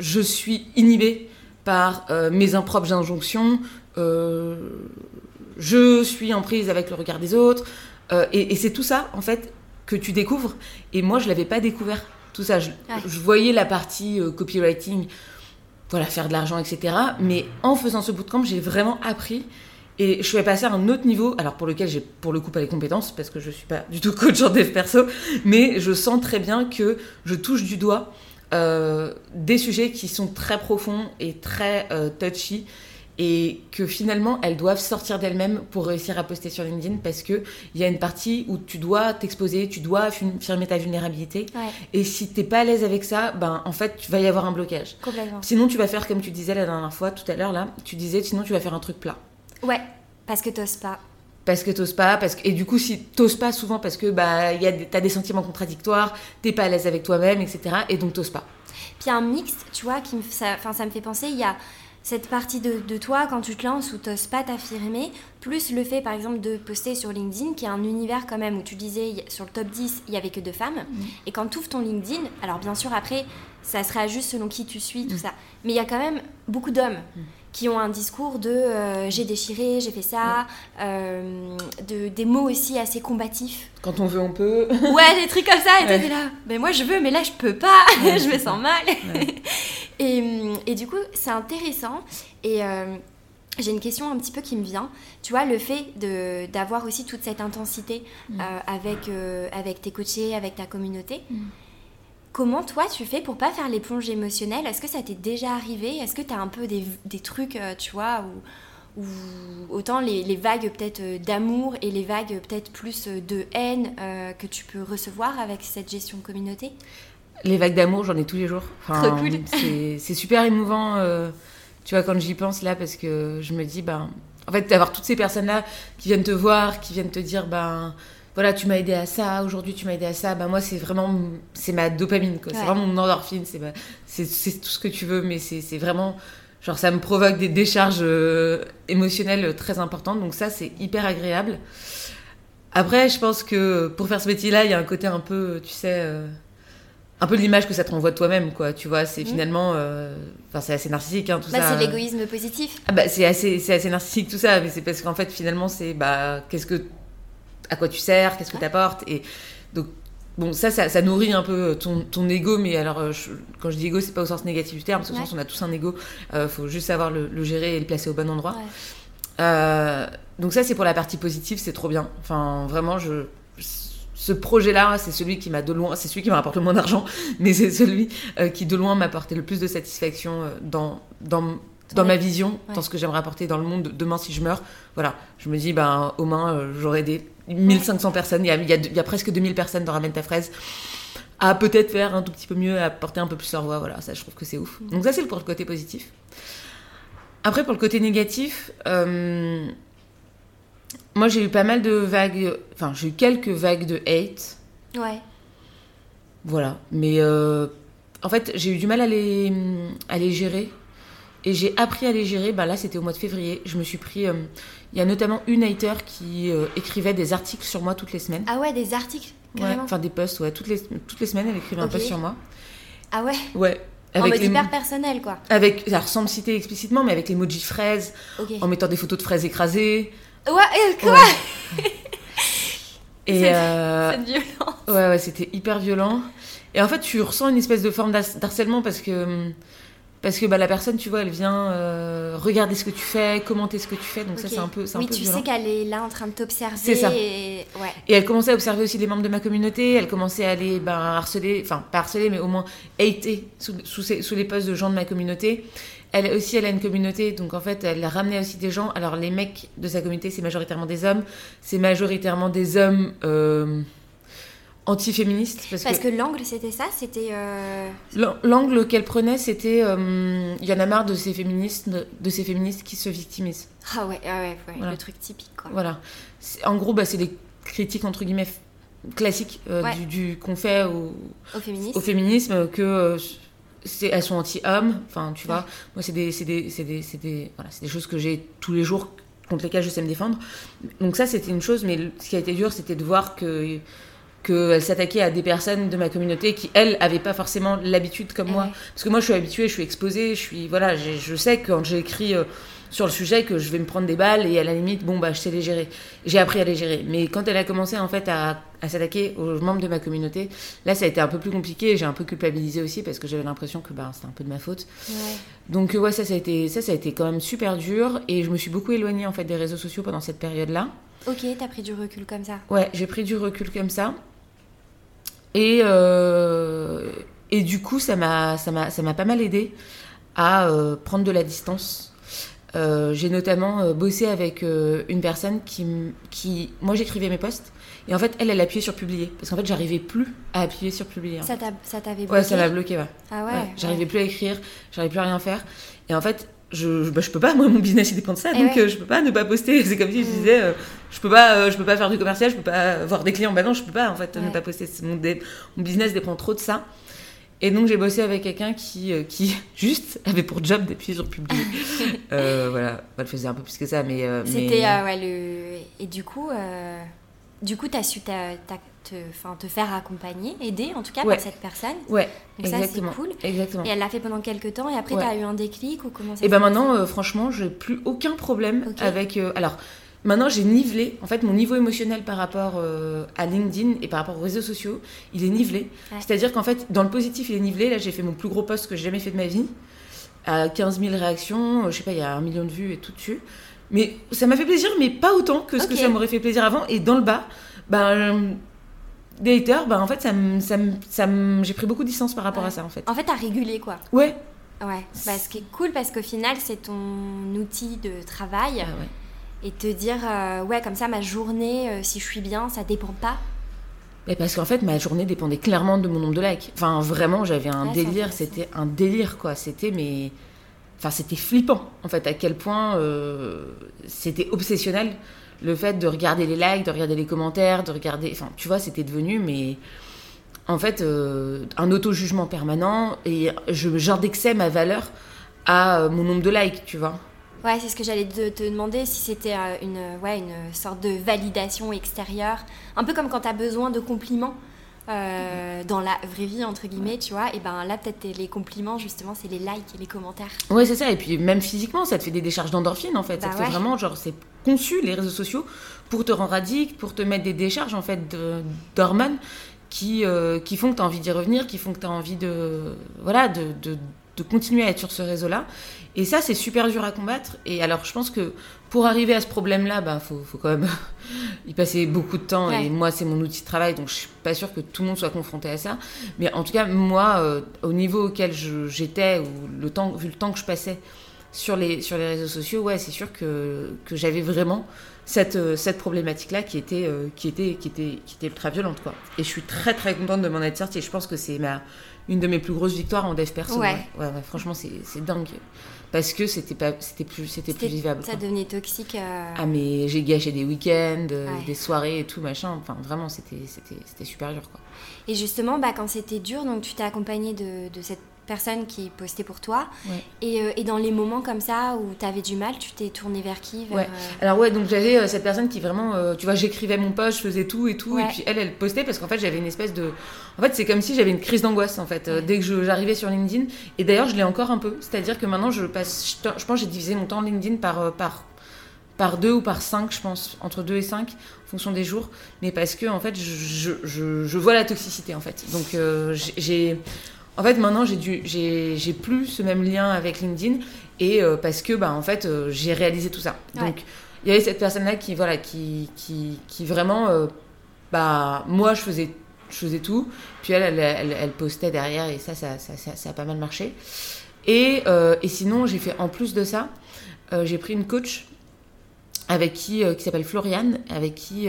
je suis inhibée par euh, mes impropres injonctions, euh, je suis en prise avec le regard des autres. Euh, et, c'est tout ça, en fait, que tu découvres. Et moi, je l'avais pas découvert. Tout ça, je, voyais la partie copywriting, voilà, faire de l'argent, etc. Mais en faisant ce bootcamp, j'ai vraiment appris. Et je suis passée à un autre niveau, alors pour lequel j'ai pour le coup pas les compétences, parce que je suis pas du tout coach en dev perso, mais je sens très bien que je touche du doigt euh, des sujets qui sont très profonds et très touchy et que finalement elles doivent sortir d'elles-mêmes pour réussir à poster sur LinkedIn parce que il y a une partie où tu dois t'exposer, tu dois affirmer ta vulnérabilité et si t'es pas à l'aise avec ça, ben en fait tu vas y avoir un blocage. Complètement. Sinon tu vas faire comme tu disais la dernière fois tout à l'heure là, tu disais sinon tu vas faire un truc plat. Ouais, parce que t'oses pas. Parce que t'oses pas, parce que et du coup si t'oses pas souvent parce que bah y a t'as des sentiments contradictoires, t'es pas à l'aise avec toi-même, etc. Et donc t'oses pas. Puis un mix, tu vois, qui me, ça, ça me fait penser, il y a cette partie de, toi quand tu te lances ou t'oses pas t'affirmer, plus le fait par exemple de poster sur LinkedIn, qui est un univers quand même où tu disais sur le top 10, il y avait que deux femmes. Mm. Et quand tu ouvres ton LinkedIn, alors bien sûr après, ça se réajuste selon qui tu suis, tout mm. ça. Mais il y a quand même beaucoup d'hommes. Mm qui ont un discours de euh, j'ai déchiré, j'ai fait ça, euh, de, des mots aussi assez combatifs. Quand on veut, on peut. ouais, des trucs comme ça, et t'es là, mais moi je veux, mais là je peux pas, je me sens mal. et, et, du coup, c'est intéressant. Et euh, j'ai une question un petit peu qui me vient. Tu vois, le fait d'avoir aussi toute cette intensité mm. avec, avec tes coachés, avec ta communauté. Mm. Comment toi tu fais pour pas faire l'éponge émotionnelle Est-ce que ça t'est déjà arrivé? Est-ce que tu as un peu des, des trucs, euh, tu vois, ou autant les, les vagues peut-être euh, d'amour et les vagues peut-être plus euh, de haine que tu peux recevoir avec cette gestion de communauté? Les vagues d'amour, j'en ai tous les jours. Trop cool. C'est super émouvant, tu vois, quand j'y pense là, parce que je me dis, ben, en fait, d'avoir toutes ces personnes-là qui viennent te voir, qui viennent te dire, ben voilà, tu m'as aidé à ça, aujourd'hui tu m'as aidé à ça, bah moi c'est vraiment, c'est ma dopamine. C'est vraiment mon endorphine, c'est, c'est, tout ce que tu veux, mais c'est, vraiment, genre ça me provoque des décharges euh, émotionnelles très importantes, donc ça c'est hyper agréable. Après, je pense que pour faire ce métier-là, il y a un côté un peu, tu sais, euh, un peu l'image que ça te renvoie de toi-même, quoi. Tu vois, c'est mmh. finalement, euh, enfin c'est assez narcissique, hein, tout bah, ça. C'est l'égoïsme positif. Ah bah c'est assez, c'est assez narcissique tout ça, mais c'est parce qu'en fait finalement c'est, bah qu'est-ce que à quoi tu sers, qu'est-ce que tu apportes. Et donc, bon, ça, ça, nourrit un peu ton, ton ego, mais alors, euh, quand je dis ego, c'est pas au sens négatif du terme, parce qu'au sens on a tous un ego, il euh, faut juste savoir le, gérer et le placer au bon endroit. Euh, donc, ça, c'est pour la partie positive, c'est trop bien. Enfin, vraiment, je. Ce projet-là, c'est celui qui m'a de loin, c'est celui qui m'a rapporté le moins d'argent, mais c'est celui qui de loin m'a apporté le plus de satisfaction dans, dans dans ma vision, dans ce que j'aimerais apporter dans le monde demain si je meurs. Voilà, je me dis, ben, au moins, j'aurais des 1500 personnes, il y, a, il, y a, presque 2000 personnes dans Ramène ta fraise, à peut-être faire un tout petit peu mieux, à porter un peu plus leur voix. Voilà, ça, je trouve que c'est ouf. Mm. Donc, ça, c'est pour le côté positif. Après, pour le côté négatif, euh, moi, j'ai eu pas mal de vagues, enfin, j'ai eu quelques vagues de hate. Ouais. Voilà, mais euh, en fait, j'ai eu du mal à les, à les gérer. Et j'ai appris à les gérer. Bah là, c'était au mois de février. Je me suis pris. Euh, il y a notamment une hater qui euh, écrivait des articles sur moi toutes les semaines. Ah ouais, des articles Ouais, enfin des posts, ouais. Toutes les, toutes les semaines, elle écrivait un post sur moi. Ah ouais Ouais. Avec en mode hyper personnel, quoi. Avec, alors sans me citer explicitement, mais avec l'emoji fraises, en mettant des photos de fraises écrasées. Ouais, euh, quoi Et c'est euh... violent. Ouais, ouais, c'était hyper violent. Et en fait, tu ressens une espèce de forme d'harcèlement parce que hum, parce que bah, la personne, tu vois, elle vient euh, regarder ce que tu fais, commenter ce que tu fais, donc ça c'est un peu Oui, un peu tu sais qu'elle est là en train de t'observer. C'est ça. Et... Ouais. et elle commençait à observer aussi les membres de ma communauté, elle commençait à aller ben, harceler, enfin pas harceler, mais au moins hater sous, sous, sous, les postes de gens de ma communauté. Elle aussi, elle a une communauté, donc en fait, elle ramenait aussi des gens. Alors les mecs de sa communauté, c'est majoritairement des hommes, c'est majoritairement des hommes... Euh, anti-féministe. Parce, que, l'angle, c'était ça C'était. Euh, l'angle qu'elle prenait, c'était. Euh, il y en a marre de ces, féministes, de ces féministes qui se victimisent. Ah ouais, ah ouais, le truc typique, quoi. Voilà. En gros, bah, c'est des critiques, entre guillemets, classiques euh, du, qu'on fait au, au, féminisme, que. c'est elles sont anti-hommes, enfin tu vois, moi c'est des, des, des, des, voilà, des choses que j'ai tous les jours contre lesquelles je sais me défendre. Donc ça c'était une chose, mais ce qui a été dur c'était de voir que qu'elle s'attaquait à des personnes de ma communauté qui, elles, n'avaient pas forcément l'habitude comme moi. Parce que moi, je suis habituée, je suis exposée, je suis. Voilà, je sais que quand j'ai écrit sur le sujet que je vais me prendre des balles et à la limite, bon, bah, je sais les gérer. J'ai appris à les gérer. Mais quand elle a commencé, en fait, à, s'attaquer aux membres de ma communauté, là, ça a été un peu plus compliqué. J'ai un peu culpabilisé aussi parce que j'avais l'impression que bah, c'était un peu de ma faute. Donc, ouais, ça, ça a, été, ça, ça a été quand même super dur. Et je me suis beaucoup éloignée, en fait, des réseaux sociaux pendant cette période-là. Ok, t'as pris du recul comme ça. Ouais, j'ai pris du recul comme ça. Et, euh, et du coup, ça m'a pas mal aidé à euh, prendre de la distance euh, j'ai notamment euh, bossé avec euh, une personne qui, qui moi j'écrivais mes posts et en fait elle elle appuyait sur publier parce qu'en fait j'arrivais plus à appuyer sur publier. Ça t'avait bloqué Ouais ça m'a bloqué ouais. Ah ouais. j'arrivais plus à écrire, j'arrivais plus à rien faire et en fait je, bah, je peux pas moi mon business il dépend de ça eh donc je peux pas ne pas poster c'est comme si je mm. disais je peux pas je peux pas faire du commercial je peux pas avoir des clients bah non je peux pas en fait ne pas poster mon, mon business dépend trop de ça. Et donc j'ai bossé avec quelqu'un qui, euh, qui juste avait pour job d'appuyer sur publier. euh, voilà, elle faisait un peu plus que ça, mais. Euh, C'était euh, ouais, le et du coup, du coup, t'as su te, te faire accompagner, aider en tout cas par cette personne. Ouais. Donc exactement. ça c'est cool. Exactement. Et elle l'a fait pendant quelques temps et après tu t'as eu un déclic ou comment ça Et ben maintenant, franchement, j'ai plus aucun problème avec. alors Maintenant, j'ai nivelé, en fait, mon niveau émotionnel par rapport euh, à LinkedIn et par rapport aux réseaux sociaux, il est nivelé. C'est-à-dire qu'en fait, dans le positif, il est nivelé. Là, j'ai fait mon plus gros post que j'ai jamais fait de ma vie, à 15 000 réactions, euh, je sais pas, il y a un million de vues et tout dessus. Mais ça m'a fait plaisir, mais pas autant que ce que ça m'aurait fait plaisir avant. Et dans le bas, ben, des haters, ben, en fait, ça ça ça j'ai pris beaucoup de distance par rapport à ça, en fait. En fait, t'as régulé, quoi. Ouais. Ouais, bah, ce qui est cool parce qu'au final, c'est ton outil de travail. Ah ouais et te dire euh, ouais comme ça ma journée euh, si je suis bien ça dépend pas mais parce qu'en fait ma journée dépendait clairement de mon nombre de likes enfin vraiment j'avais un délire c'était un délire quoi c'était mais enfin c'était flippant en fait à quel point euh, c'était obsessionnel le fait de regarder les likes de regarder les commentaires de regarder enfin tu vois c'était devenu mais en fait un auto jugement permanent et j'indexais ma valeur à mon nombre de likes tu vois Ouais, c'est ce que j'allais te, demander, si c'était euh, une, ouais, une sorte de validation extérieure. Un peu comme quand tu as besoin de compliments euh, dans la vraie vie, entre guillemets, tu vois. Et ben là, peut-être les compliments, justement, c'est les likes et les commentaires. Ouais, c'est ça. Et puis même physiquement, ça te fait des décharges d'endorphine, en fait. ça bah te fait vraiment, genre, c'est conçu, les réseaux sociaux, pour te rendre addict, pour te mettre des décharges, en fait, d'hormones qui, euh, qui font que tu as envie d'y revenir, qui font que tu as envie de, voilà, de, de, de continuer à être sur ce réseau-là. Et ça, c'est super dur à combattre. Et alors, je pense que pour arriver à ce problème-là, il bah, faut, faut, quand même y passer beaucoup de temps. Et moi, c'est mon outil de travail, donc je suis pas sûre que tout le monde soit confronté à ça. Mais en tout cas, moi, euh, au niveau auquel j'étais, ou le temps, vu le temps que je passais sur les, sur les réseaux sociaux, ouais, c'est sûr que, que j'avais vraiment cette, euh, cette problématique-là qui était, euh, qui, était, qui, était, qui était ultra violente. Quoi. Et je suis très très contente de m'en être sortie. Et je pense que c'est ma, une de mes plus grosses victoires en dev perso. Ouais. Ouais, franchement, c'est dingue parce que c'était pas c'était plus c'était plus vivable ça devenait toxique euh. ah mais j'ai gâché des week-ends euh, des soirées et tout machin enfin vraiment c'était c'était c'était super dur quoi et justement bah quand c'était dur donc tu t'es accompagné de, de cette personne qui postait pour toi. Et, euh, et, dans les moments comme ça où tu avais du mal, tu t'es tourné vers qui ouais. Euh, Alors ouais, donc j'avais euh, cette personne qui vraiment, tu vois, j'écrivais mon post, je faisais tout et tout, et puis elle, elle postait parce qu'en fait j'avais une espèce de... En fait c'est comme si j'avais une crise d'angoisse en fait, dès que j'arrivais sur LinkedIn. Et d'ailleurs je l'ai encore un peu, c'est-à-dire que maintenant je passe, je, pense j'ai divisé mon temps LinkedIn par... par par deux ou par cinq, je pense, entre deux et cinq, en fonction des jours, mais parce que en fait, je, je, je vois la toxicité en fait. Donc j'ai en fait, maintenant, j'ai plus ce même lien avec LinkedIn et euh, parce que, bah, en fait, euh, j'ai réalisé tout ça. Donc, il y avait cette personne-là qui, voilà, qui, qui, qui vraiment, euh, bah, moi, je faisais, je faisais tout. Puis elle, elle, elle, postait derrière et ça ça, ça, ça, a pas mal marché. Et, et sinon, j'ai fait en plus de ça, j'ai pris une coach avec qui, qui s'appelle Floriane, avec qui,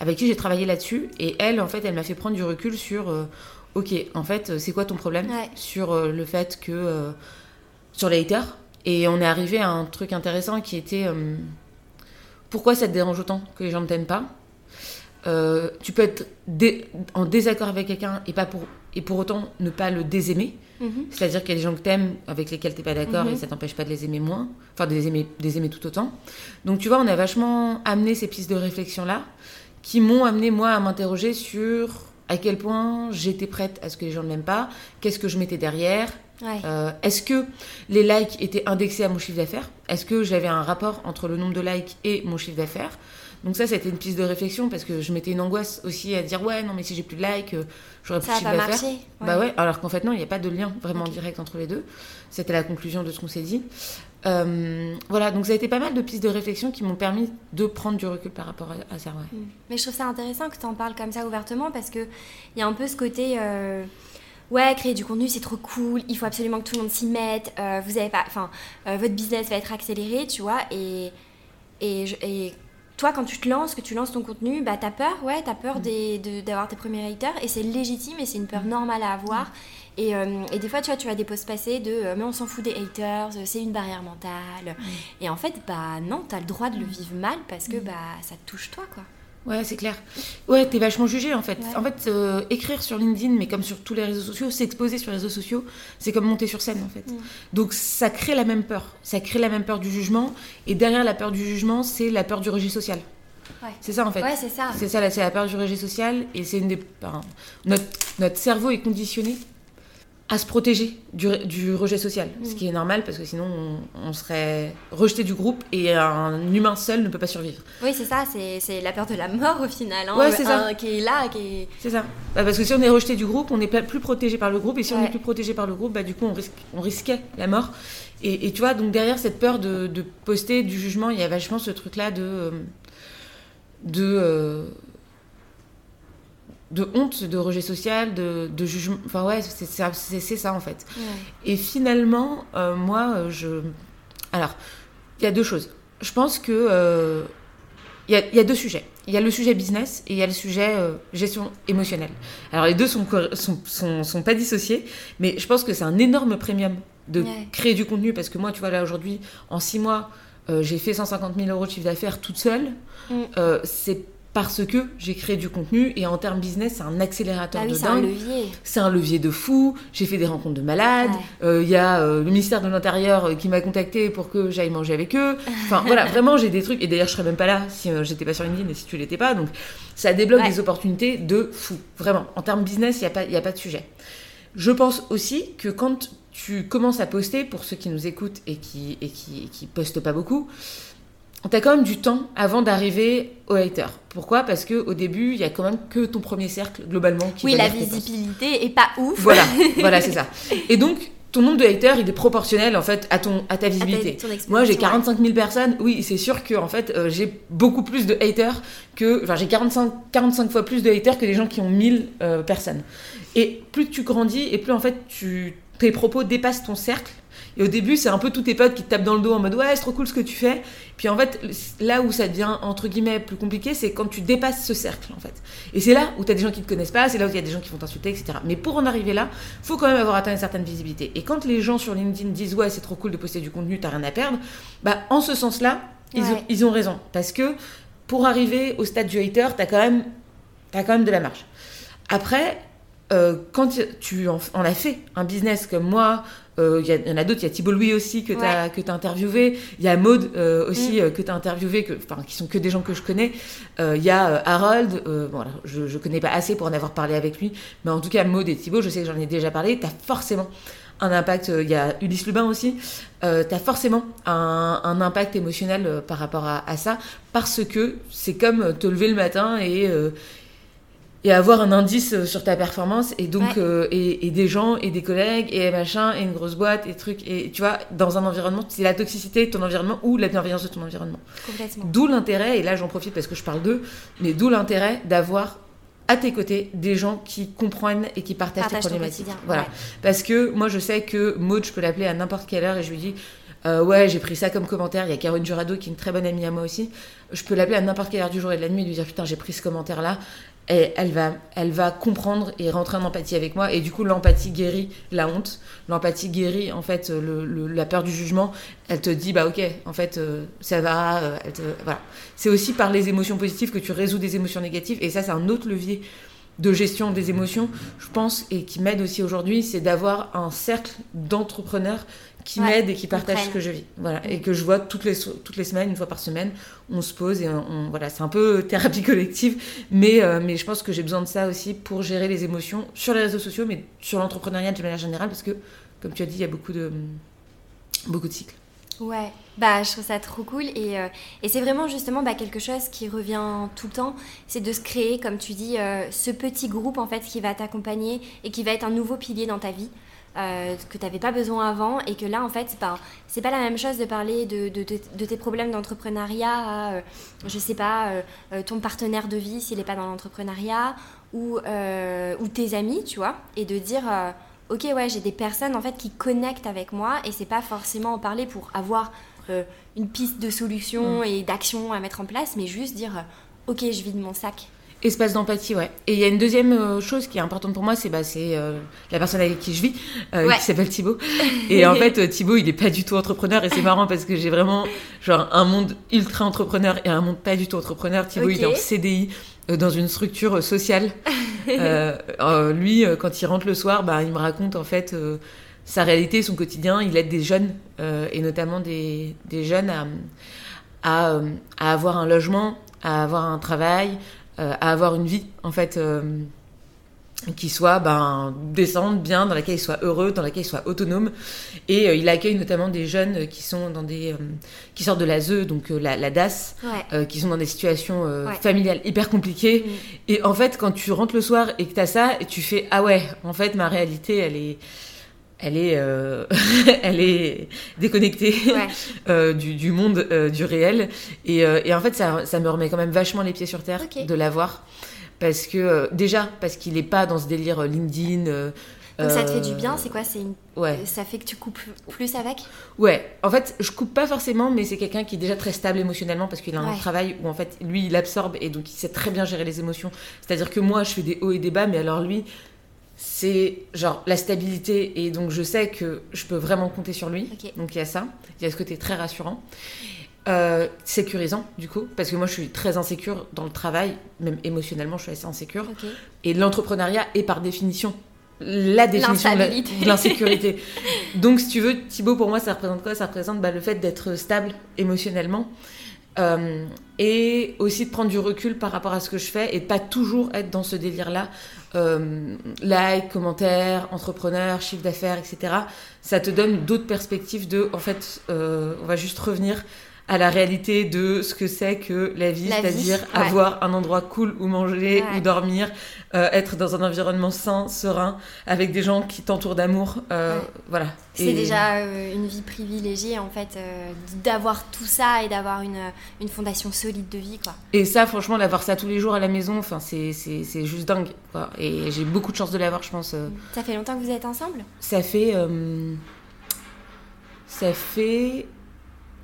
avec qui j'ai travaillé là-dessus. Et elle, en fait, elle m'a fait prendre du recul sur ok, en fait, euh, c'est quoi ton problème sur euh, le fait que. Euh, sur les haters? Et on est arrivé à un truc intéressant qui était. pourquoi ça te dérange autant que les gens ne t'aiment pas? Tu peux être en désaccord avec quelqu'un et, pas pour, et pour autant ne pas le désaimer. Mhm. C'est-à-dire qu'il y a des gens que t'aimes, avec lesquels t'es pas d'accord, mhm. et ça t'empêche pas de les aimer moins, enfin de les aimer, de les aimer tout autant. Donc tu vois, on a vachement amené ces pistes de réflexion-là, qui m'ont amené moi à m'interroger sur à quel point j'étais prête à ce que les gens ne m'aiment pas, qu'est-ce que je mettais derrière, euh, est-ce que les likes étaient indexés à mon chiffre d'affaires Est-ce que j'avais un rapport entre le nombre de likes et mon chiffre d'affaires Donc ça, c'était une piste de réflexion parce que je mettais une angoisse aussi à dire ouais, non, mais si j'ai plus de likes, euh, j'aurais plus de chiffre d'affaires. Bah ouais, alors qu'en fait non, il n'y a pas de lien vraiment direct entre les deux. C'était la conclusion de ce qu'on s'est dit. Euh, voilà, donc ça a été pas mal de pistes de réflexion qui m'ont permis de prendre du recul par rapport à, ça. Mm. Mais je trouve ça intéressant que tu en parles comme ça ouvertement parce qu'il y a un peu ce côté ouais, créer du contenu, c'est trop cool, il faut absolument que tout le monde s'y mette, euh, vous avez pas, enfin, euh, votre business va être accéléré, tu vois, et, et, et, toi, quand tu te lances, que tu lances ton contenu, bah, t'as peur, ouais, t'as peur mm. d'avoir tes premiers haters, et c'est légitime, et c'est une peur mm. normale à avoir. Mm. Et, euh, et, des fois, tu vois, tu as des posts passés de mais on s'en fout des haters, c'est une barrière mentale. Et en fait, bah non, t'as le droit de le vivre mal parce que bah ça te touche toi, quoi. Ouais, c'est clair. Ouais, t'es vachement jugé en fait. En fait, euh, écrire sur LinkedIn, mais comme sur tous les réseaux sociaux, s'exposer sur les réseaux sociaux, c'est comme monter sur scène en fait. Mm. Donc ça crée la même peur. Ça crée la même peur du jugement. Et derrière la peur du jugement, c'est la peur du rejet social. Ouais. C'est ça en fait. Ouais, c'est ça. C'est ça, c'est la peur du rejet social. Et c'est une des. notre, notre cerveau est conditionné à se protéger du, rejet social, ce mm. qui est normal parce que sinon on, serait rejeté du groupe et un humain seul ne peut pas survivre. Oui, c'est ça, c'est la peur de la mort au final, hein, ouais, c'est ça. qui est là. Qui C'est ça. Bah, parce que si on est rejeté du groupe, on n'est plus protégé par le groupe et si on est plus protégé par le groupe, bah, du coup on, risque, on risquait la mort. Et, tu vois, donc derrière cette peur de, poster du jugement, il y a vachement ce truc-là de. Euh, de euh, de honte, de rejet social, de, de jugement. Enfin ouais, c'est ça en fait. Et finalement, euh, moi, euh, je... Alors, il y a deux choses. Je pense que... Euh, il y, a, deux sujets. Il y a le sujet business et il y a le sujet gestion émotionnelle. Alors les deux sont, sont, sont, pas dissociés, mais je pense que c'est un énorme premium de créer du contenu parce que moi, tu vois, là aujourd'hui, en six mois, j'ai fait 150 000 euros de chiffre d'affaires toute seule. Mm. c'est parce que j'ai créé du contenu et en termes business, c'est un accélérateur ah de dingue. C'est un levier. C'est un levier de fou. J'ai fait des rencontres de malades. Euh, il y a euh, le ministère de l'Intérieur euh, qui m'a contacté pour que j'aille manger avec eux. Enfin voilà, vraiment j'ai des trucs. Et d'ailleurs, je serais même pas là si j'étais pas sur LinkedIn et si tu l'étais pas. Donc ça débloque des opportunités de fou. Vraiment. En termes business, il n'y a, pas, a pas de sujet. Je pense aussi que quand tu commences à poster, pour ceux qui nous écoutent et qui, et qui, et qui postent pas beaucoup, T'as quand même du temps avant d'arriver au hater. Pourquoi? Parce que au début, il y a quand même que ton premier cercle globalement qui. Oui, la visibilité est pas ouf. Voilà, voilà, c'est ça. Et donc, ton nombre de haters, il est proportionnel en fait à ton à ta visibilité. Moi, j'ai 45 000 personnes. Oui, c'est sûr que en fait, euh, j'ai beaucoup plus de haters que, enfin, j'ai 45 45 fois plus de haters que des gens qui ont 1000 euh, personnes. Et plus tu grandis et plus en fait, tu tes propos dépassent ton cercle et au début, c'est un peu tous tes potes qui te tapent dans le dos en mode ouais, c'est trop cool ce que tu fais. Puis en fait, là où ça devient entre guillemets plus compliqué, c'est quand tu dépasses ce cercle en fait. Et c'est là où tu as des gens qui te connaissent pas, c'est là où il y a des gens qui vont t'insulter, etc. Mais pour en arriver là, faut quand même avoir atteint une certaine visibilité. Et quand les gens sur LinkedIn disent ouais, c'est trop cool de poster du contenu, t'as rien à perdre, bah en ce sens-là, ils, ont, ils ont raison. Parce que pour arriver au stade du hater, t'as quand même, as quand même de la marge. Après, euh, quand tu en, as fait un business comme moi, euh, il y, en a d'autres, il y a Thibault Louis aussi que tu as, as, interviewé, il y a Maude euh, aussi mm. que tu as interviewé, que, qui sont que des gens que je connais, il y a Harold, bon, je ne connais pas assez pour en avoir parlé avec lui, mais en tout cas Maude et Thibault, je sais que j'en ai déjà parlé, tu as forcément un impact, il y a Ulysse Lubin aussi, tu as forcément un, un impact émotionnel par rapport à, à, ça, parce que c'est comme te lever le matin et et avoir un indice euh, sur ta performance et donc euh, et, des gens et des collègues et machin et une grosse boîte et trucs et tu vois dans un environnement c'est la toxicité de ton environnement ou la bienveillance de ton environnement. D'où l'intérêt et là j'en profite parce que je parle d'eux mais d'où l'intérêt d'avoir à tes côtés des gens qui comprennent et qui partagent tes problématiques. voilà. parce que moi je sais que Maud je peux l'appeler à n'importe quelle heure et je lui dis euh, ouais, j'ai pris ça comme commentaire. Il y a Caroline Jurado qui est une très bonne amie à moi aussi. Je peux l'appeler à n'importe quelle heure du jour et de la nuit et lui dire putain, j'ai pris ce commentaire là et elle va, elle va comprendre et rentrer en empathie avec moi. Et du coup, l'empathie guérit la honte. L'empathie guérit, en fait, le, la peur du jugement. Elle te dit, bah ok, en fait, euh, ça va. Euh, voilà. C'est aussi par les émotions positives que tu résous des émotions négatives. Et ça, c'est un autre levier de gestion des émotions, je pense, et qui m'aide aussi aujourd'hui, c'est d'avoir un cercle d'entrepreneurs qui m'aident et qui partagent ce que je vis. Voilà. Et que je vois toutes les, toutes les semaines, une fois par semaine, on se pose et on, voilà, c'est un peu thérapie collective, mais, euh, mais je pense que j'ai besoin de ça aussi pour gérer les émotions sur les réseaux sociaux, mais sur l'entrepreneuriat de manière générale, parce que, comme tu as dit, il y a beaucoup de, beaucoup de cycles. Ouais, bah je trouve ça trop cool et, euh, et c'est vraiment justement bah, quelque chose qui revient tout le temps, c'est de se créer, comme tu dis, euh, ce petit groupe en fait qui va t'accompagner et qui va être un nouveau pilier dans ta vie. Euh, que tu n'avais pas besoin avant et que là en fait c'est pas, c'est pas la même chose de parler de, de, de, tes problèmes d'entrepreneuriat à je sais pas ton partenaire de vie s'il n'est pas dans l'entrepreneuriat ou, ou tes amis tu vois et de dire ok ouais j'ai des personnes en fait qui connectent avec moi et c'est pas forcément en parler pour avoir euh, une piste de solution mm. et d'action à mettre en place mais juste dire euh, ok je vide mon sac Espace d'empathie, ouais. Et il y a une deuxième euh, chose qui est importante pour moi, c'est bah, c'est la personne avec qui je vis, qui s'appelle Thibaut. Et en fait, Thibaut, il est pas du tout entrepreneur et c'est marrant parce que j'ai vraiment genre un monde ultra entrepreneur et un monde pas du tout entrepreneur. Thibaut, il est en CDI dans une structure sociale. Euh, euh, lui, euh, quand il rentre le soir, bah, il me raconte en fait sa réalité, son quotidien. Il aide des jeunes, et notamment des, des jeunes, à, à, à, avoir un logement, à avoir un travail, à avoir une vie, en fait qui soit ben, décente, bien, dans laquelle il soit heureux, dans laquelle il soit autonome. Et euh, il accueille notamment des jeunes qui sont dans des euh, qui sortent de la ZE, donc euh, la, la, DAS, qui sont dans des situations familiales hyper compliquées. Mm. Et en fait, quand tu rentres le soir et que tu as ça, tu fais ah ouais, en fait ma réalité, elle est elle est, elle est déconnectée du, du, monde du réel. Et, et, en fait, ça, ça, me remet quand même vachement les pieds sur terre de l'avoir parce que euh, déjà parce qu'il n'est pas dans ce délire euh, LinkedIn. Euh, donc ça te fait du bien, c'est quoi C'est une... ouais. Ça fait que tu coupes plus avec? Ouais, en fait, je coupe pas forcément, mais c'est quelqu'un qui est déjà très stable émotionnellement parce qu'il a un travail où en fait, lui, il absorbe et donc il sait très bien gérer les émotions. C'est-à-dire que moi, je fais des hauts et des bas, mais alors lui, c'est genre la stabilité et donc je sais que je peux vraiment compter sur lui. Donc il y a ça, il y a ce côté très rassurant. Euh, sécurisant du coup. Parce que moi je suis très insécure dans le travail. Même émotionnellement je suis assez insécure. Et l'entrepreneuriat est par définition la définition de l'insécurité. Donc si tu veux Thibaut pour moi ça représente quoi? Ça représente bah, le fait d'être stable émotionnellement euh, et aussi de prendre du recul par rapport à ce que je fais et de pas toujours être dans ce délire là euh, like, commentaires, entrepreneur, chiffre d'affaires, etc. Ça te donne d'autres perspectives de, en fait, on va juste revenir à la réalité de ce que c'est que la vie, c'est-à-dire avoir un endroit cool où manger, où dormir, euh, être dans un environnement sain, serein, avec des gens qui t'entourent d'amour. Euh, voilà. C'est déjà euh, une vie privilégiée, en fait, d'avoir tout ça et d'avoir une, une, fondation solide de vie. Quoi. Et ça, franchement, d'avoir ça tous les jours à la maison, c'est juste dingue. Quoi. Et j'ai beaucoup de chance de l'avoir, je pense. Ça fait longtemps que vous êtes ensemble? Ça fait. ça fait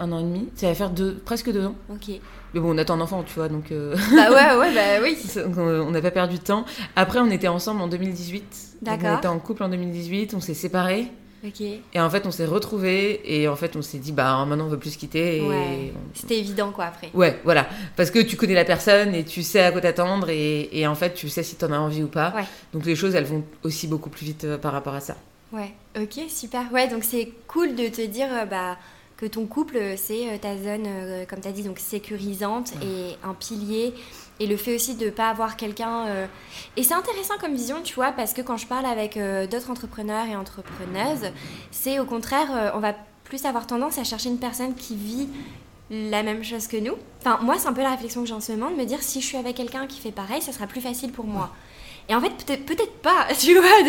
un an et demi. Ça va faire deux, presque deux ans. Ok. Mais bon, on attend un enfant, tu vois, donc. Euh, bah ouais, ouais, bah oui. on n'a pas perdu de temps. Après, on était ensemble en 2018. D'accord. On était en couple en 2018, on s'est séparés. Ok. Et en fait, on s'est retrouvés et en fait, on s'est dit, bah maintenant, on veut plus se quitter. Ouais. C'était évident, quoi, après. Ouais, voilà. Parce que tu connais la personne et tu sais à quoi t'attendre et, et, en fait, tu sais si t'en as envie ou pas. Ouais. Donc les choses, elles vont aussi beaucoup plus vite euh, par rapport à ça. Ouais, ok, super. Ouais, donc c'est cool de te dire, euh, bah que ton couple, c'est euh, ta zone, euh, comme tu as dit, donc sécurisante et un pilier. Et le fait aussi de ne pas avoir quelqu'un... Euh, et c'est intéressant comme vision, tu vois, parce que quand je parle avec d'autres entrepreneurs et entrepreneuses, c'est au contraire, on va plus avoir tendance à chercher une personne qui vit la même chose que nous. Enfin, moi, c'est un peu la réflexion que j'ai en ce moment, de me dire, si je suis avec quelqu'un qui fait pareil, ça sera plus facile pour moi. Et en fait, peut-être peut pas, tu vois,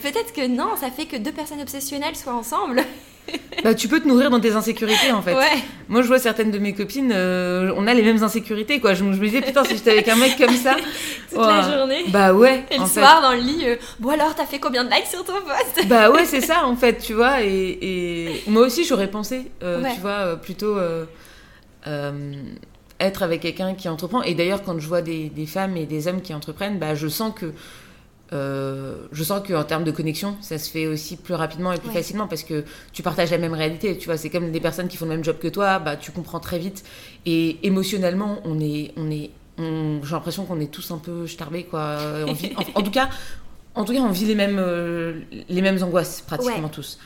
peut-être que non, ça fait que deux personnes obsessionnelles soient ensemble. bah, tu peux te nourrir dans tes insécurités en fait. Moi je vois certaines de mes copines, euh, on a les mêmes insécurités quoi. Je, me disais putain si j'étais avec un mec comme ça. Toute la journée. Bah ouais. Et le soir dans le lit, euh, bon alors t'as fait combien de likes sur ton post? Bah ouais c'est ça en fait tu vois. Et, et... moi aussi j'aurais pensé, euh, tu vois, plutôt être avec quelqu'un qui entreprend. Et d'ailleurs quand je vois des, des, femmes et des hommes qui entreprennent, bah je sens que euh, je sens qu'en termes de connexion, ça se fait aussi plus rapidement et plus facilement parce que tu partages la même réalité. Tu vois, c'est comme des personnes qui font le même job que toi, bah, tu comprends très vite. Et émotionnellement, on est, on est j'ai l'impression qu'on est tous un peu starbés, quoi. en, tout cas, en tout cas, on vit les mêmes, euh, les mêmes angoisses, pratiquement tous.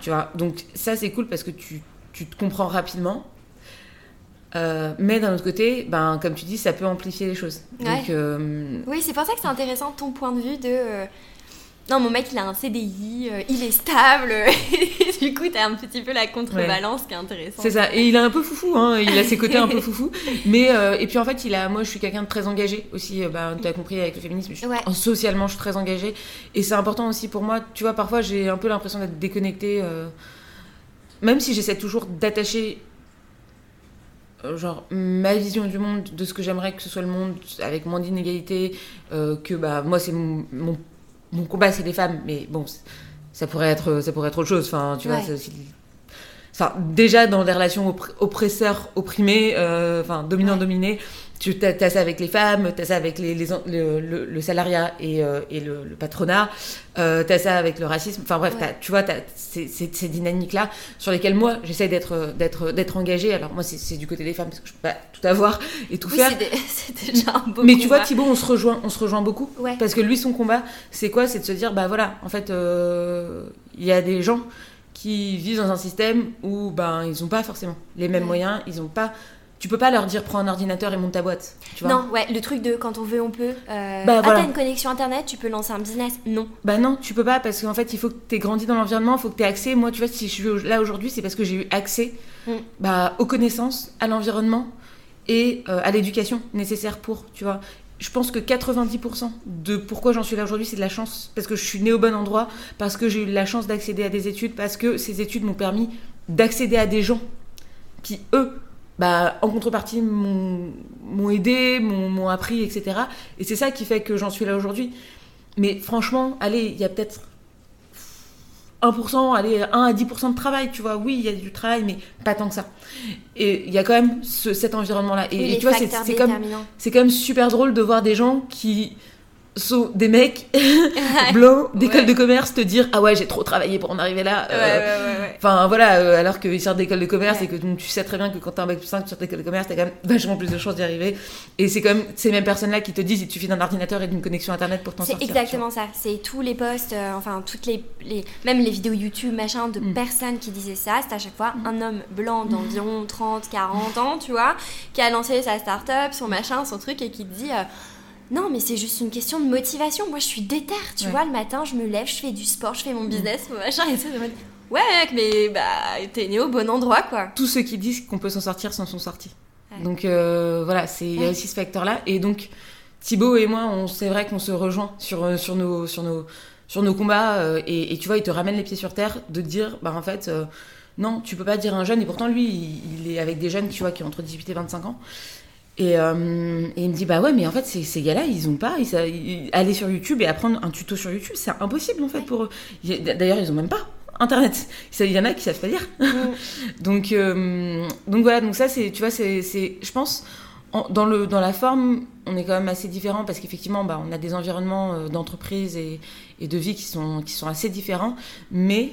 Tu vois, donc ça, c'est cool parce que tu, tu te comprends rapidement. Euh, mais d'un autre côté, ben, comme tu dis, ça peut amplifier les choses. Donc, euh, Oui, c'est pour ça que c'est intéressant ton point de vue de non, mon mec, il a un CDI, euh, il est stable. du coup, t'as un petit peu la contrebalance qui est intéressante. C'est ça. Et il est un peu foufou, hein. Il a ses côtés un peu foufou. Mais, euh, et puis en fait, il a, moi, je suis quelqu'un de très engagé aussi. Euh, bah, tu as compris avec le féminisme. Socialement, je suis très engagée. Et c'est important aussi pour moi. Tu vois, parfois, j'ai un peu l'impression d'être déconnectée. Même si j'essaie toujours d'attacher genre ma vision du monde de ce que j'aimerais que ce soit le monde avec moins d'inégalités que bah moi c'est mon, mon mon combat c'est les femmes, mais bon, ça pourrait être, ça pourrait être autre chose. Enfin, tu vois, Enfin, déjà dans les relations oppresseurs opprimés, euh, enfin dominant dominé, tu as, ça avec les femmes, tu as ça avec les, le, salariat et, euh, et le, patronat, euh, tu as ça avec le racisme. Enfin bref, tu vois, ces, ces, dynamiques-là sur lesquelles moi j'essaie d'être engagée. Alors moi c'est du côté des femmes parce que je peux pas tout avoir et tout faire. C'est déjà un beau Mais tu vois Thibaut, on se rejoint, on se rejoint beaucoup parce que lui son combat, c'est quoi? C'est de se dire bah voilà, en fait il y a des gens qui vivent dans un système où ben ils n'ont pas forcément les mêmes moyens, ils n'ont pas tu peux pas leur dire prends un ordinateur et monte ta boîte. Tu vois non, ouais, le truc de quand on veut, on peut. Euh... Bah, ah, t'as une connexion internet, tu peux lancer un business Non. Bah non, tu peux pas parce qu'en fait, il faut que tu aies grandi dans l'environnement, il faut que tu aies accès. Moi, tu vois, si je suis là aujourd'hui, c'est parce que j'ai eu accès mm. bah, aux connaissances, à l'environnement et euh, à l'éducation nécessaire pour, tu vois je pense que 90% de pourquoi j'en suis là aujourd'hui, c'est de la chance. Parce que je suis née au bon endroit, parce que j'ai eu la chance d'accéder à des études, parce que ces études m'ont permis d'accéder à des gens qui, eux, bah, en contrepartie, m'ont aidé, m'ont appris, etc. Et c'est ça qui fait que j'en suis là aujourd'hui. Mais franchement, allez, il y a peut-être 1%, allez, 1 à 10% de travail, tu vois. Oui, il y a du travail, mais pas tant que ça. Et il y a quand même cet environnement-là. Et, tu vois, c'est comme, quand même super drôle de voir des gens qui sont des mecs blancs d'école de commerce te dire ah ouais j'ai trop travaillé pour en arriver là euh, enfin voilà euh, alors qu'ils sortent d'école de commerce et que tu sais très bien que quand t'as un bac plus 5 tu sors d'école de commerce t'as quand même vachement plus de chances d'y arriver. Et c'est comme ces mêmes personnes là qui te disent il suffit d'un ordinateur et d'une connexion internet pour t'en sortir c'est exactement ça. C'est tous les posts euh, enfin toutes les, les, même les vidéos YouTube machin de mm. personnes qui disaient ça c'est à chaque fois mm. un homme blanc d'environ 30 40 ans tu vois qui a lancé sa start-up son machin son truc et qui te dit non, mais c'est juste une question de motivation. Moi, je suis déter, tu vois. Le matin, je me lève, je fais du sport, je fais mon business, mon machin, et ça, Ouais, mec, mais bah, t'es né au bon endroit, quoi. Tous ceux qui disent qu'on peut s'en sortir s'en sont sortis. Donc euh, voilà, il y a aussi ce facteur-là. Et donc, Thibaut et moi, c'est vrai qu'on se rejoint sur, euh, sur, nos, sur, nos, sur nos combats. Euh, et, tu vois, il te ramène les pieds sur terre de dire, bah en fait, non, tu peux pas dire un jeune. Et pourtant, lui, il, il, est avec des jeunes, tu vois, qui ont entre 18 et 25 ans. Euh, et, il me dit bah ouais mais en fait ces, gars-là ils ont pas ils, aller sur YouTube et apprendre un tuto sur YouTube c'est impossible en fait pour eux. D'ailleurs ils ont même pas internet. Il y en a qui savent pas lire. Donc euh, donc voilà donc ça c'est tu vois c'est je pense dans le dans la forme on est quand même assez différent parce qu'effectivement bah, on a des environnements euh, d'entreprise et, et, de vie qui sont qui sont assez différents. Mais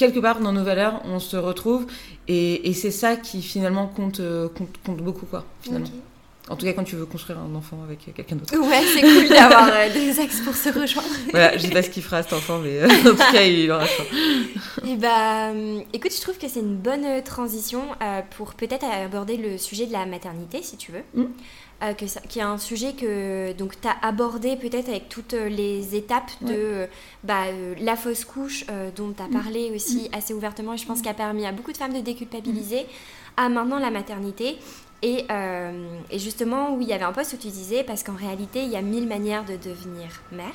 quelque part dans nos valeurs, on se retrouve et, c'est ça qui finalement compte, euh, compte, compte, beaucoup, quoi, finalement. En tout cas, quand tu veux construire un enfant avec quelqu'un d'autre. Ouais, c'est cool d'avoir euh, des axes pour se rejoindre. voilà, je sais pas ce qu'il fera cet enfant, mais euh, en tout cas, il aura ça. Et bah, écoute, je trouve que c'est une bonne transition pour peut-être aborder le sujet de la maternité, si tu veux. Mm. Euh, que qui est un sujet que tu as abordé peut-être avec toutes les étapes de euh, bah, euh, la fausse couche dont tu as mm. parlé aussi mm. assez ouvertement et je pense mm. a permis à beaucoup de femmes de déculpabiliser à maintenant la maternité. Et, et, justement, oui, il y avait un post où tu disais, parce qu'en réalité, il y a mille manières de devenir mère.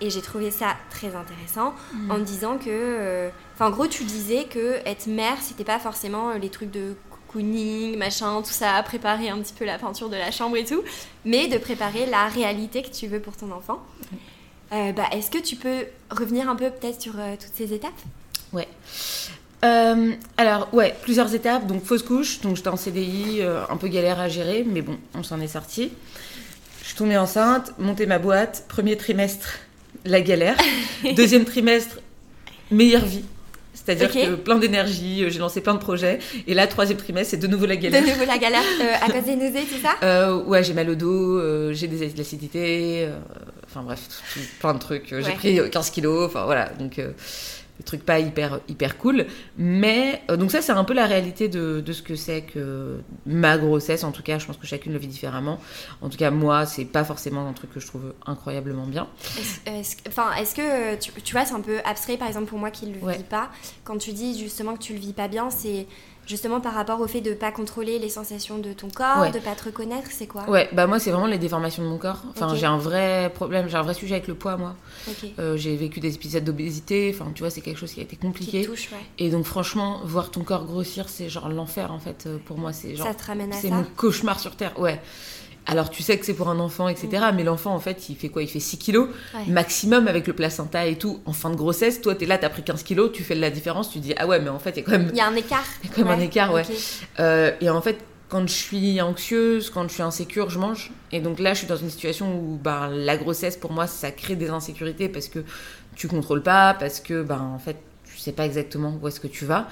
Et j'ai trouvé ça très intéressant en disant que, enfin, en gros, tu disais que être mère, c'était pas forcément les trucs de cocooning, machin, tout ça, préparer un petit peu la peinture de la chambre et tout, mais de préparer la réalité que tu veux pour ton enfant. Euh, bah, Est-ce que tu peux revenir un peu peut-être sur euh, toutes ces étapes? Ouais. Euh, alors, ouais, plusieurs étapes. Donc, fausse couche. Donc, j'étais en CDI, un peu galère à gérer, mais bon, on s'en est sorti. Je suis tombée enceinte, monter ma boîte. Premier trimestre, la galère. Deuxième trimestre, meilleure vie C'est-à-dire que plein d'énergie, j'ai lancé plein de projets. Et là, troisième trimestre, c'est de nouveau la galère. De nouveau la galère à cause des nausées, c'est ça Ouais, j'ai mal au dos, j'ai des acidités, enfin bref, plein de trucs. J'ai pris 15 kilos, enfin voilà. Donc trucs pas hyper, hyper cool. Mais euh, donc ça, c'est un peu la réalité de, de ce que c'est que ma grossesse. En tout cas, je pense que chacune le vit différemment. En tout cas, moi, c'est pas forcément un truc que je trouve incroyablement bien. Enfin, est-ce que tu, tu vois, c'est un peu abstrait, par exemple, pour moi qui le vis pas. Quand tu dis justement que tu le vis pas bien, c'est justement par rapport au fait de ne pas contrôler les sensations de ton corps, de de pas te reconnaître, c'est quoi Ouais, bah moi c'est vraiment les déformations de mon corps. Enfin, j'ai un vrai problème, j'ai un vrai sujet avec le poids moi. Euh, j'ai vécu des épisodes d'obésité, enfin tu vois, c'est quelque chose qui a été compliqué. touche, ouais. Et donc franchement, voir ton corps grossir, c'est genre l'enfer en fait euh, pour moi, c'est genre Ça te ramène à c'est mon cauchemar sur terre. Ouais. Alors tu sais que c'est pour un enfant, etc. Mm. Mais l'enfant, en fait, il fait quoi? Il fait 6 kilos maximum avec le placenta et tout. En fin de grossesse, toi, tu es là, tu as pris 15 kilos, tu fais la différence, tu dis, ah ouais, mais en fait, il y a quand même... Il y a un écart. Il y a quand même un écart, ouais. Euh, et en fait, quand je suis anxieuse, quand je suis insécure, je mange. Et donc là, je suis dans une situation où ben, la grossesse, pour moi, ça crée des insécurités parce que tu contrôles pas, parce que, ben, en fait, tu sais pas exactement où est-ce que tu vas.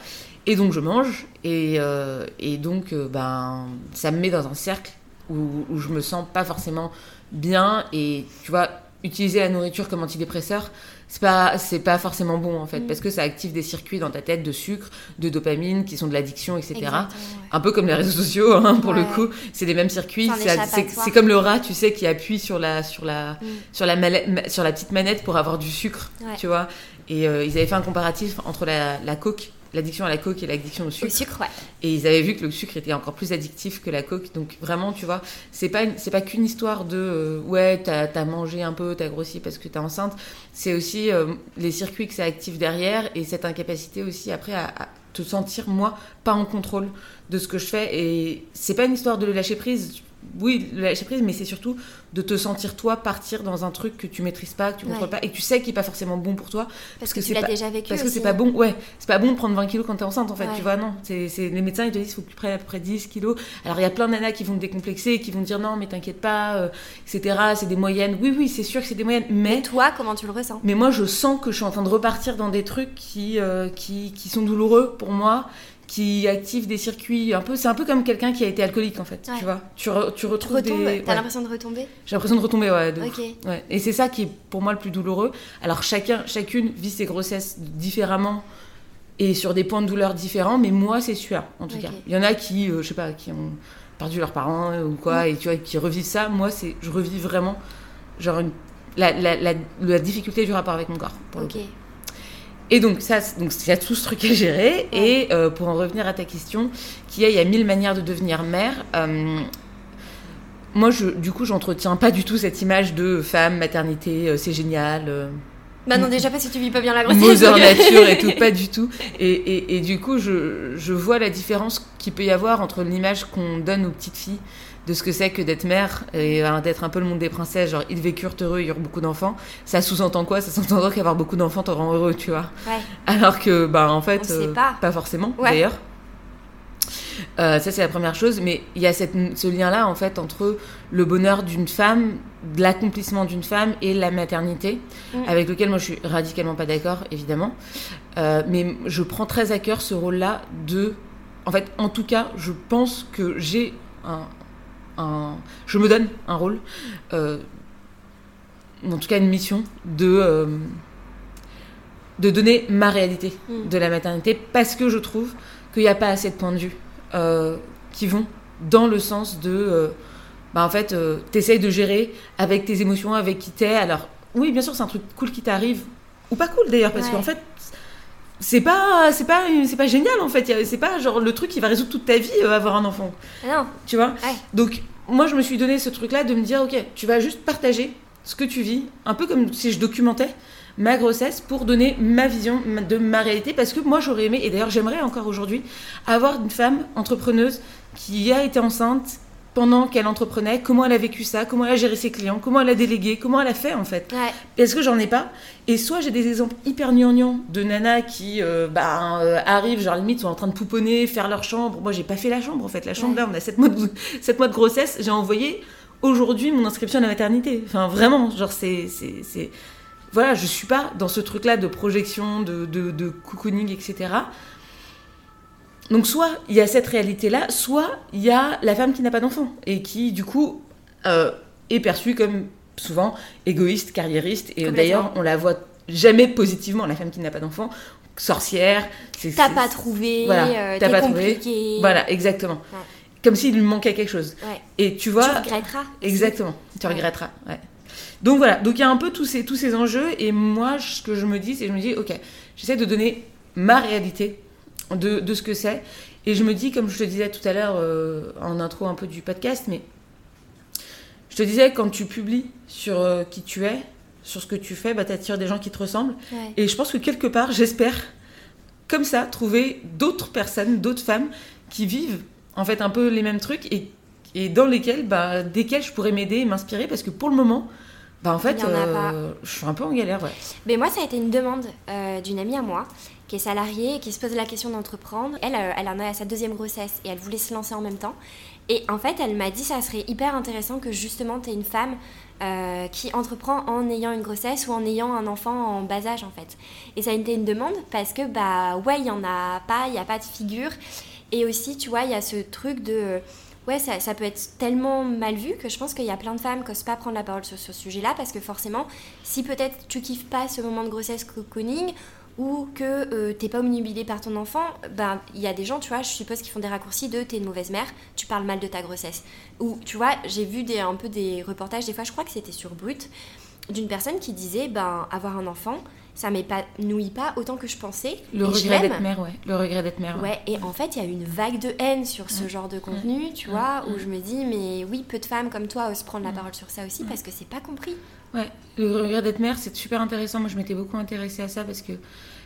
Et donc, je mange. Et, euh, et donc, euh, ben, ça me met dans un cercle où, je me sens pas forcément bien et tu vois utiliser la nourriture comme antidépresseur c'est pas c'est pas forcément bon en fait mm. parce que ça active des circuits dans ta tête de sucre de dopamine qui sont de l'addiction etc un peu comme les réseaux sociaux hein, pour le coup c'est les mêmes circuits c'est comme le rat tu sais qui appuie sur la sur la mm. sur la sur la petite manette pour avoir du sucre tu vois. Et euh, ils avaient fait un comparatif entre la, la coke l'addiction à la coke et l'addiction au sucre. sucre, ouais. Et ils avaient vu que le sucre était encore plus addictif que la coke. Donc vraiment, tu vois, c'est pas c'est pas qu'une histoire de euh, ouais, t'as as mangé un peu, t'as grossi parce que t'es enceinte. C'est aussi euh, les circuits que ça active derrière et cette incapacité aussi après à, à te sentir moi pas en contrôle de ce que je fais. Et c'est pas une histoire de le lâcher prise oui, le lâcher prise, mais c'est surtout de te sentir toi partir dans un truc que tu maîtrises pas, que tu contrôles pas, et que tu sais qu'il est pas forcément bon pour toi. Parce, que, tu l'as déjà vécu. Parce que c'est pas bon, ouais, c'est pas bon de prendre 20 kilos quand t'es enceinte en fait, tu vois, non. C'est, les médecins ils te disent qu'il faut que tu prennes à peu près 10 kilos. Alors il y a plein de nanas qui vont te décomplexer, qui vont te dire non, mais t'inquiète pas, euh, etc. C'est des moyennes. Oui, oui, c'est sûr que c'est des moyennes, mais. toi, comment tu le ressens? Mais moi, je sens que je suis en train de repartir dans des trucs qui, euh, qui, qui sont douloureux pour moi qui active des circuits un peu c'est un peu comme quelqu'un qui a été alcoolique en fait tu vois. Tu, tu retrouves des t'as l'impression de retomber? J'ai l'impression de retomber ouais, ouais, et c'est ça qui est pour moi le plus douloureux. Alors chacun chacune vit ses grossesses différemment et sur des points de douleur différents mais moi c'est sûr en tout cas. Il y en a qui euh, je sais pas qui ont perdu leurs parents euh, ou quoi mm. et tu vois qui revivent ça. Moi c'est je revis vraiment genre une, la, la, la, difficulté du rapport avec mon corps pour le et donc, ça, donc il y a tout ce truc à gérer. Et euh, pour en revenir à ta question, qu'il y a, il y a mille manières de devenir mère. Euh, moi, je, du coup, j'entretiens pas du tout cette image de femme, maternité, euh, c'est génial. bah non, déjà pas si tu vis pas bien la grossesse. Mother nature et tout, pas du tout. Et, et, et du coup, je, je, vois la différence qu'il peut y avoir entre l'image qu'on donne aux petites filles de ce que c'est que d'être mère et euh, d'être un peu le monde des princesses, genre ils vécurent heureux, ils eurent beaucoup d'enfants. Ça sous-entend quoi? Ça sous-entend qu'avoir beaucoup d'enfants te rend heureux, tu vois? Alors que, bah en fait, euh, pas. pas. forcément, d'ailleurs. Euh, ça, c'est la première chose, mais il y a cette, ce lien-là, en fait, entre le bonheur d'une femme, l'accomplissement d'une femme et la maternité, mm. avec lequel moi je suis radicalement pas d'accord, évidemment. mais je prends très à cœur ce rôle-là de. En fait, en tout cas, je pense que j'ai un, je me donne un rôle, euh, en tout cas une mission de euh, de donner ma réalité mm. de la maternité parce que je trouve qu'il n'y a pas assez de points de vue euh, qui vont dans le sens de bah en fait t'essayes de gérer avec tes émotions avec qui t'es alors oui bien sûr c'est un truc cool qui t'arrive ou pas cool d'ailleurs parce qu'en fait c'est pas c'est pas c'est pas génial en fait. C'est pas genre le truc qui va résoudre toute ta vie euh, avoir un enfant. Ah non. Tu vois donc moi je me suis donné ce truc là de me dire ok tu vas juste partager ce que tu vis un peu comme si je documentais ma grossesse pour donner ma vision de ma réalité parce que moi j'aurais aimé et d'ailleurs j'aimerais encore aujourd'hui avoir une femme entrepreneuse qui a été enceinte pendant qu'elle entreprenait, comment elle a vécu ça, comment elle a géré ses clients, comment elle a délégué, comment elle a fait en fait. Ouais. Est-ce que j'en ai pas Et soit j'ai des exemples hyper gnangnans de nanas qui euh, bah, euh, arrivent, genre limite sont en train de pouponner, faire leur chambre. Moi j'ai pas fait la chambre en fait, la chambre là on a 7 mois de, 7 mois de grossesse, j'ai envoyé aujourd'hui mon inscription à la maternité. Enfin vraiment, genre c'est voilà, je suis pas dans ce truc-là de projection, de, de, de cocooning, etc. Donc soit il y a cette réalité-là, soit il y a la femme qui n'a pas d'enfant et qui du coup euh, est perçue comme souvent égoïste, carriériste. Et d'ailleurs on la voit jamais positivement, la femme qui n'a pas d'enfant, sorcière. T'as pas trouvé, voilà, euh, t'as pas compliqué. trouvé. Voilà, exactement. Comme s'il lui manquait quelque chose. Et tu vois. Tu regretteras. Exactement, tu regretteras. Donc voilà, donc il y a un peu tous ces, tous ces enjeux. Et moi, ce que je me dis, c'est je me dis, ok, j'essaie de donner ma réalité de, de ce que c'est. Et je me dis, comme je te disais tout à l'heure euh, en intro un peu du podcast, mais je te disais, quand tu publies sur euh, qui tu es, sur ce que tu fais, bah, tu attires des gens qui te ressemblent. Et je pense que quelque part, j'espère, comme ça, trouver d'autres personnes, d'autres femmes qui vivent en fait un peu les mêmes trucs et, et dans lesquelles, bah, desquelles je pourrais m'aider et m'inspirer parce que pour le moment, bah en fait, euh, je suis un peu en galère. Ouais. Mais moi, ça a été une demande d'une amie à moi qui est salariée et qui se pose la question d'entreprendre. Elle, euh, elle en à sa deuxième grossesse et elle voulait se lancer en même temps. Et en fait, elle m'a dit ça serait hyper intéressant que justement tu aies une femme euh, qui entreprend en ayant une grossesse ou en ayant un enfant en bas âge en fait. Et ça a été une demande parce que bah ouais, il y en a pas, il n'y a pas de figure. Et aussi, tu vois, il y a ce truc de ouais, ça, ça, peut être tellement mal vu que je pense qu'il y a plein de femmes qui n'osent pas prendre la parole sur ce sujet-là parce que forcément, si peut-être tu kiffes pas ce moment de grossesse cocooning ou que euh, t'es pas omnibilé par ton enfant, ben il y a des gens, tu vois, je suppose qui font des raccourcis de t'es une mauvaise mère, tu parles mal de ta grossesse. Ou tu vois, j'ai vu des, un peu des reportages, des fois je crois que c'était sur Brut, d'une personne qui disait ben avoir un enfant, ça m'épanouit pas autant que je pensais. Le regret d'être mère, ouais. Le regret d'être mère. Ouais. et en fait, il y a une vague de haine sur ce genre de contenu, tu vois, où je me dis, mais oui, peu de femmes comme toi osent prendre la parole sur ça aussi parce que c'est pas compris. Ouais, le regret d'être mère, c'est super intéressant. Moi, je m'étais beaucoup intéressée à ça parce que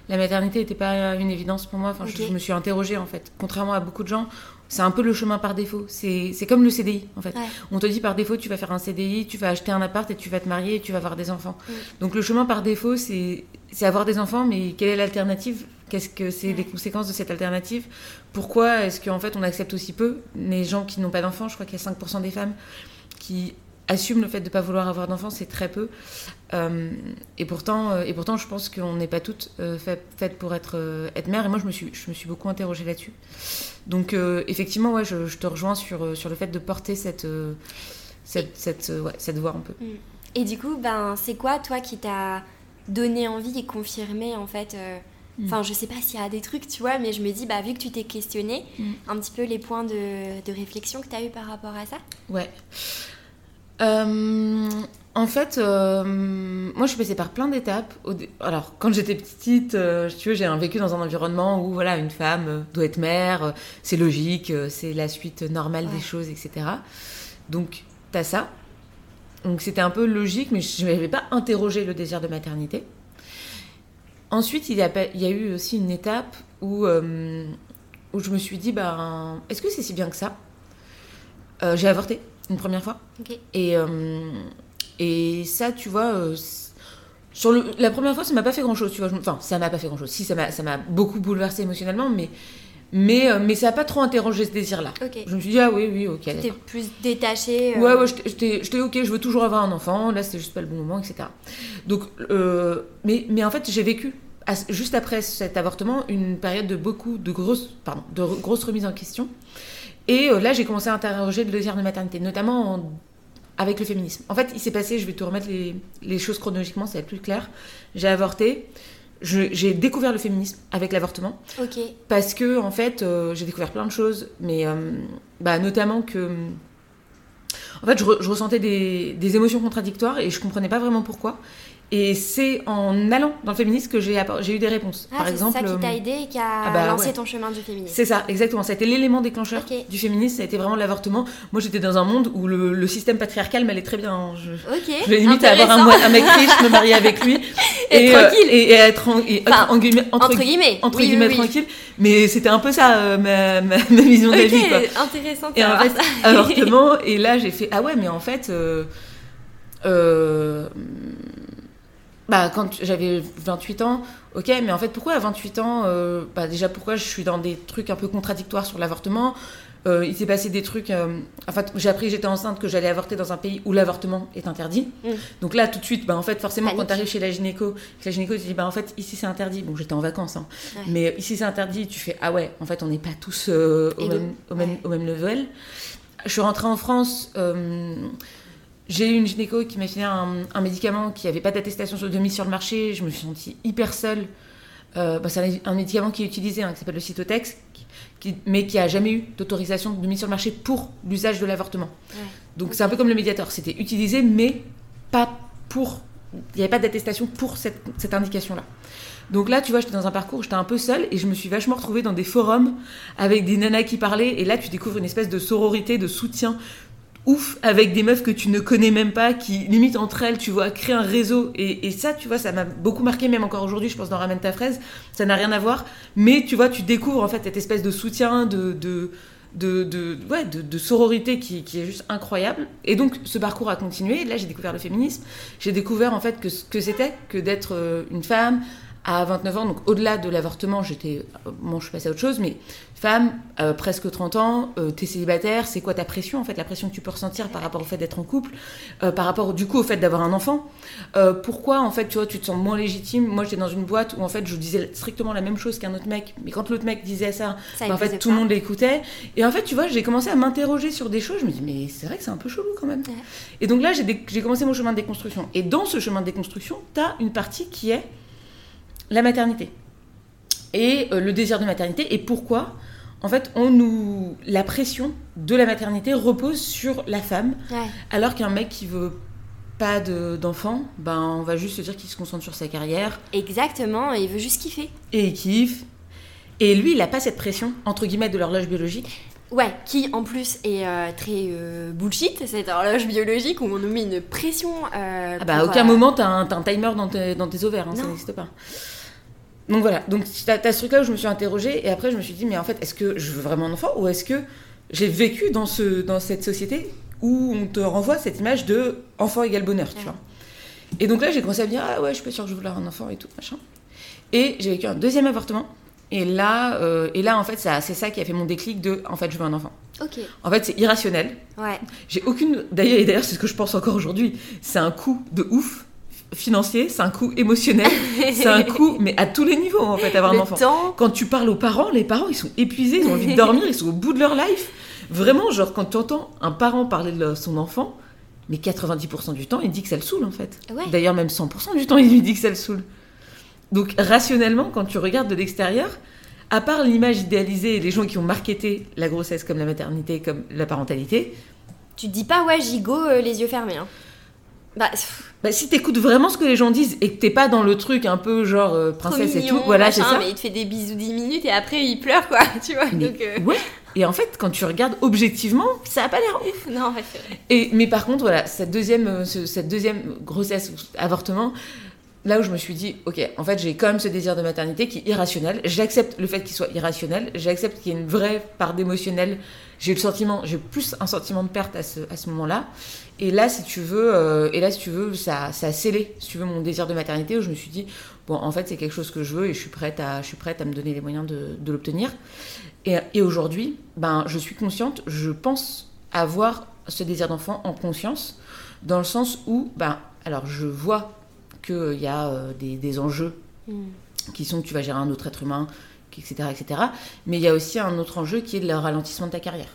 la maternité n'était pas une évidence pour moi. Enfin, je, me suis interrogée en fait. Contrairement à beaucoup de gens, c'est un peu le chemin par défaut. C'est comme le CDI en fait. On te dit par défaut, tu vas faire un CDI, tu vas acheter un appart et tu vas te marier et tu vas avoir des enfants. Donc le chemin par défaut, c'est avoir des enfants, mais quelle est l'alternative? Qu'est-ce que c'est les conséquences de cette alternative? Pourquoi est-ce qu'en fait on accepte aussi peu les gens qui n'ont pas d'enfants? Je crois qu'il y a 5% des femmes qui assument le fait de ne pas vouloir avoir d'enfants, c'est très peu. Euh, et, pourtant, euh, et pourtant, je pense qu'on n'est pas toutes euh, faites, pour être, être mère. Et moi, je me suis, je me suis beaucoup interrogée là-dessus. Donc, effectivement, ouais, je, te rejoins sur, sur le fait de porter cette, cette, cette, ouais, cette voix un peu. Mm. Et du coup, ben, c'est quoi, toi, qui t'a donné envie et confirmé, en fait mm. Enfin, je sais pas s'il y a des trucs, tu vois, mais je me dis, bah, vu que tu t'es questionné, mm. un petit peu les points de, de réflexion que tu as eu par rapport à ça? Ouais. Euh, en fait, euh, moi, je suis passée par plein d'étapes. Alors, quand j'étais petite, euh, tu vois, j'ai vécu dans un environnement où, voilà, une femme doit être mère, c'est logique, c'est la suite normale des choses, etc. Donc, t'as ça. Donc, c'était un peu logique, mais je n'avais pas interrogé le désir de maternité. Ensuite, il y a, il y a eu aussi une étape où, où je me suis dit, bah, est-ce que c'est si bien que ça? J'ai avorté une première fois. Et, euh, et ça, tu vois, euh, sur le, la première fois, ça m'a pas fait grand chose, tu vois. Enfin, ça m'a pas fait grand chose. Si, ça m'a beaucoup bouleversé émotionnellement, mais. Mais, euh, mais ça n'a pas trop interrogé ce désir-là. Je me suis dit, ah oui, oui, ok. T'es plus détaché. Ouais, ouais, j'étais ok, je veux toujours avoir un enfant, là, c'est juste pas le bon moment, etc. Donc, mais, mais en fait, j'ai vécu, juste après cet avortement, une période de beaucoup de grosses, pardon, de grosses remises en question. Et euh, là, j'ai commencé à interroger le désir de maternité, notamment avec le féminisme. En fait, il s'est passé, je vais te remettre les, choses chronologiquement, ça va être plus clair. J'ai avorté, j'ai découvert le féminisme avec l'avortement. Ok. Parce que, en fait, euh, j'ai découvert plein de choses, mais euh, bah, notamment que. En fait, je, ressentais des, des, émotions contradictoires et je comprenais pas vraiment pourquoi. Et c'est en allant dans le féminisme que j'ai eu des réponses. Ah, Par exemple, c'est ça qui t'a euh, aidé et qui a ah bah lancé ton chemin du féminisme. C'est ça, exactement. Ça a été l'élément déclencheur du féminisme. Ça a été vraiment l'avortement. Moi, j'étais dans un monde où le, système patriarcal m'allait très bien. Je, ok. je limite à avoir un, mec riche, me marier avec lui et, euh, tranquille. et, être en, guillemets, entre, guillemets, entre guillemets tranquille. Mais c'était un peu ça euh, ma, ma, vision de la vie. Quoi. Intéressant. Et en fait, avortement. Et là, j'ai fait ah ouais, mais en fait. euh, bah, quand j'avais 28 ans, ok, mais en fait, pourquoi à 28 ans euh, bah, Déjà, pourquoi je suis dans des trucs un peu contradictoires sur l'avortement? Euh, il s'est passé des trucs. euh, enfin, j'ai appris que j'étais enceinte, que j'allais avorter dans un pays où l'avortement est interdit. Mm. Donc là, tout de suite, bah, en fait, forcément, Panique. quand tu arrives chez la gynéco, la gynéco te dit, bah, en fait, ici c'est interdit. Bon, j'étais en vacances, hein. Ouais. mais ici c'est interdit. Tu fais, ah ouais, en fait, on n'est pas tous euh, au, même, au, même, Ouais. au même level. Je suis rentrée en France. J'ai eu une gynéco qui m'a filé un, un médicament qui n'avait pas d'attestation de mise sur le marché. Je me suis sentie hyper seule. Euh, bah, c'est un, un médicament qui est utilisé, hein, qui s'appelle le Cytotex, qui- mais qui a jamais eu d'autorisation de mise sur le marché pour l'usage de l'avortement. Ouais. Donc c'est un peu comme le médiator, c'était utilisé, mais pas pour. Il n'y avait pas d'attestation pour cette, cette indication-là. Donc là, tu vois, j'étais dans un parcours, j'étais un peu seule et je me suis vachement retrouvée dans des forums avec des nanas qui parlaient. Et là, tu découvres une espèce de sororité, de soutien ouf avec des meufs que tu ne connais même pas, qui limite entre elles, tu vois, créent un réseau. Et, ça, tu vois, ça m'a beaucoup marqué, même encore aujourd'hui, je pense, dans Ramène ta fraise. Ça n'a rien à voir. Mais tu vois, tu découvres en fait cette espèce de soutien, de. de de, de, ouais, de, sororité qui, est juste incroyable. Et donc, ce parcours a continué. Là, j'ai découvert le féminisme. J'ai découvert, en fait, que ce que c'était que d'être euh, une femme à 29 ans. Donc, au-delà de l'avortement, j'étais... euh, Bon, je suis passée à autre chose, mais femme, euh, presque 30 ans, euh, t'es célibataire, c'est quoi ta pression, en fait, la pression que tu peux ressentir par rapport au fait d'être en couple, euh, par rapport, du coup, au fait d'avoir un enfant? Pourquoi, en fait, tu vois, tu te sens moins légitime? Moi, j'étais dans une boîte où, en fait, je disais strictement la même chose qu'un autre mec, mais quand l'autre mec disait ça, Ça, bah, en fait, tout le monde l'écoutait. Et en fait, tu vois, j'ai commencé à m'interroger sur des choses. Je me dis, mais c'est vrai que c'est un peu chelou quand même. Ouais. Et donc là, j'ai dé- j'ai commencé mon chemin de déconstruction. Et dans ce chemin de déconstruction, tu as une partie qui est la maternité. Et euh, le désir de maternité. Et pourquoi En fait, on nous... la pression de la maternité repose sur la femme, Ouais. alors qu'un mec qui veut pas de- d'enfant, ben, on va juste se dire qu'il se concentre sur sa carrière, Exactement, il veut juste kiffer. et il kiffe. Et lui, il n'a pas cette pression, entre guillemets, de l'horloge biologique. Ouais, qui en plus est euh, très euh, bullshit, cette horloge biologique où on nous met une pression. euh, Ah bah, à aucun moment, t'as un, un timer dans tes, dans tes ovaires, hein, ça n'existe pas. Donc voilà, donc t'as as ce truc-là où je me suis interrogée, et après je me suis dit, mais en fait, est-ce que je veux vraiment un enfant, ou est-ce que j'ai vécu dans, ce, dans cette société où on te renvoie cette image de enfant égale bonheur, tu Ouais. vois? Et donc là, j'ai commencé à me dire, ah ouais, je suis pas sûre que je veux avoir un enfant et tout, machin. Et j'ai vécu un deuxième avortement, et là, euh, et là en fait, ça- c'est ça qui a fait mon déclic de, en fait, je veux un enfant. Ok, En fait, c'est irrationnel, ouais. j'ai aucune. D'ailleurs, et d'ailleurs, c'est ce que je pense encore aujourd'hui. C'est un coût de ouf financier, c'est un coût émotionnel, c'est un coût, mais à tous les niveaux en fait, avoir un enfant. temps. Quand tu parles aux parents, les parents ils sont épuisés, ils ont envie de dormir, ils sont au bout de leur life. Vraiment, genre quand tu entends un parent parler de son enfant, mais 90% du temps, il dit que ça le saoule en fait. Ouais. D'ailleurs, même 100% du temps, il lui dit que ça le saoule. Donc rationnellement, quand tu regardes de l'extérieur, à part l'image idéalisée et les gens qui ont marketé la grossesse comme la maternité, comme la parentalité, Tu te dis pas, ouais, gigot, euh, les yeux fermés. Hein. Bah, Bah, si t'écoutes vraiment ce que les gens disent et que t'es pas dans le truc un peu genre euh, princesse et tout, voilà, c'est ça. Mais il te fait des bisous 10 minutes et après il pleure, quoi, tu vois. Mais Donc, euh, ouais. Et en fait, quand tu regardes objectivement, ça a pas l'air ouf. non, ouais. Et mais par contre, voilà, cette deuxième, euh, ce- cette deuxième grossesse, ou avortement, là où je me suis dit, ok, en fait, j'ai quand même ce désir de maternité qui est irrationnel. J'accepte le fait qu'il soit irrationnel. J'accepte qu'il y ait une vraie part d'émotionnel. J'ai le sentiment, j'ai plus un sentiment de perte à ce, à ce moment-là. Et là, si tu veux, euh, et là, si tu veux, ça, ça a scellé, si tu veux, mon désir de maternité où je me suis dit, bon, en fait, c'est quelque chose que je veux et je suis prête à, je suis prête à me donner les moyens de, de l'obtenir. Et, et aujourd'hui, ben, je suis consciente, je pense avoir ce désir d'enfant en conscience, dans le sens où, ben, alors je vois qu'il y a euh, des, des enjeux Hmm. qui sont que tu vas gérer un autre être humain, etc., etc. Mais il y a aussi un autre enjeu qui est le ralentissement de ta carrière.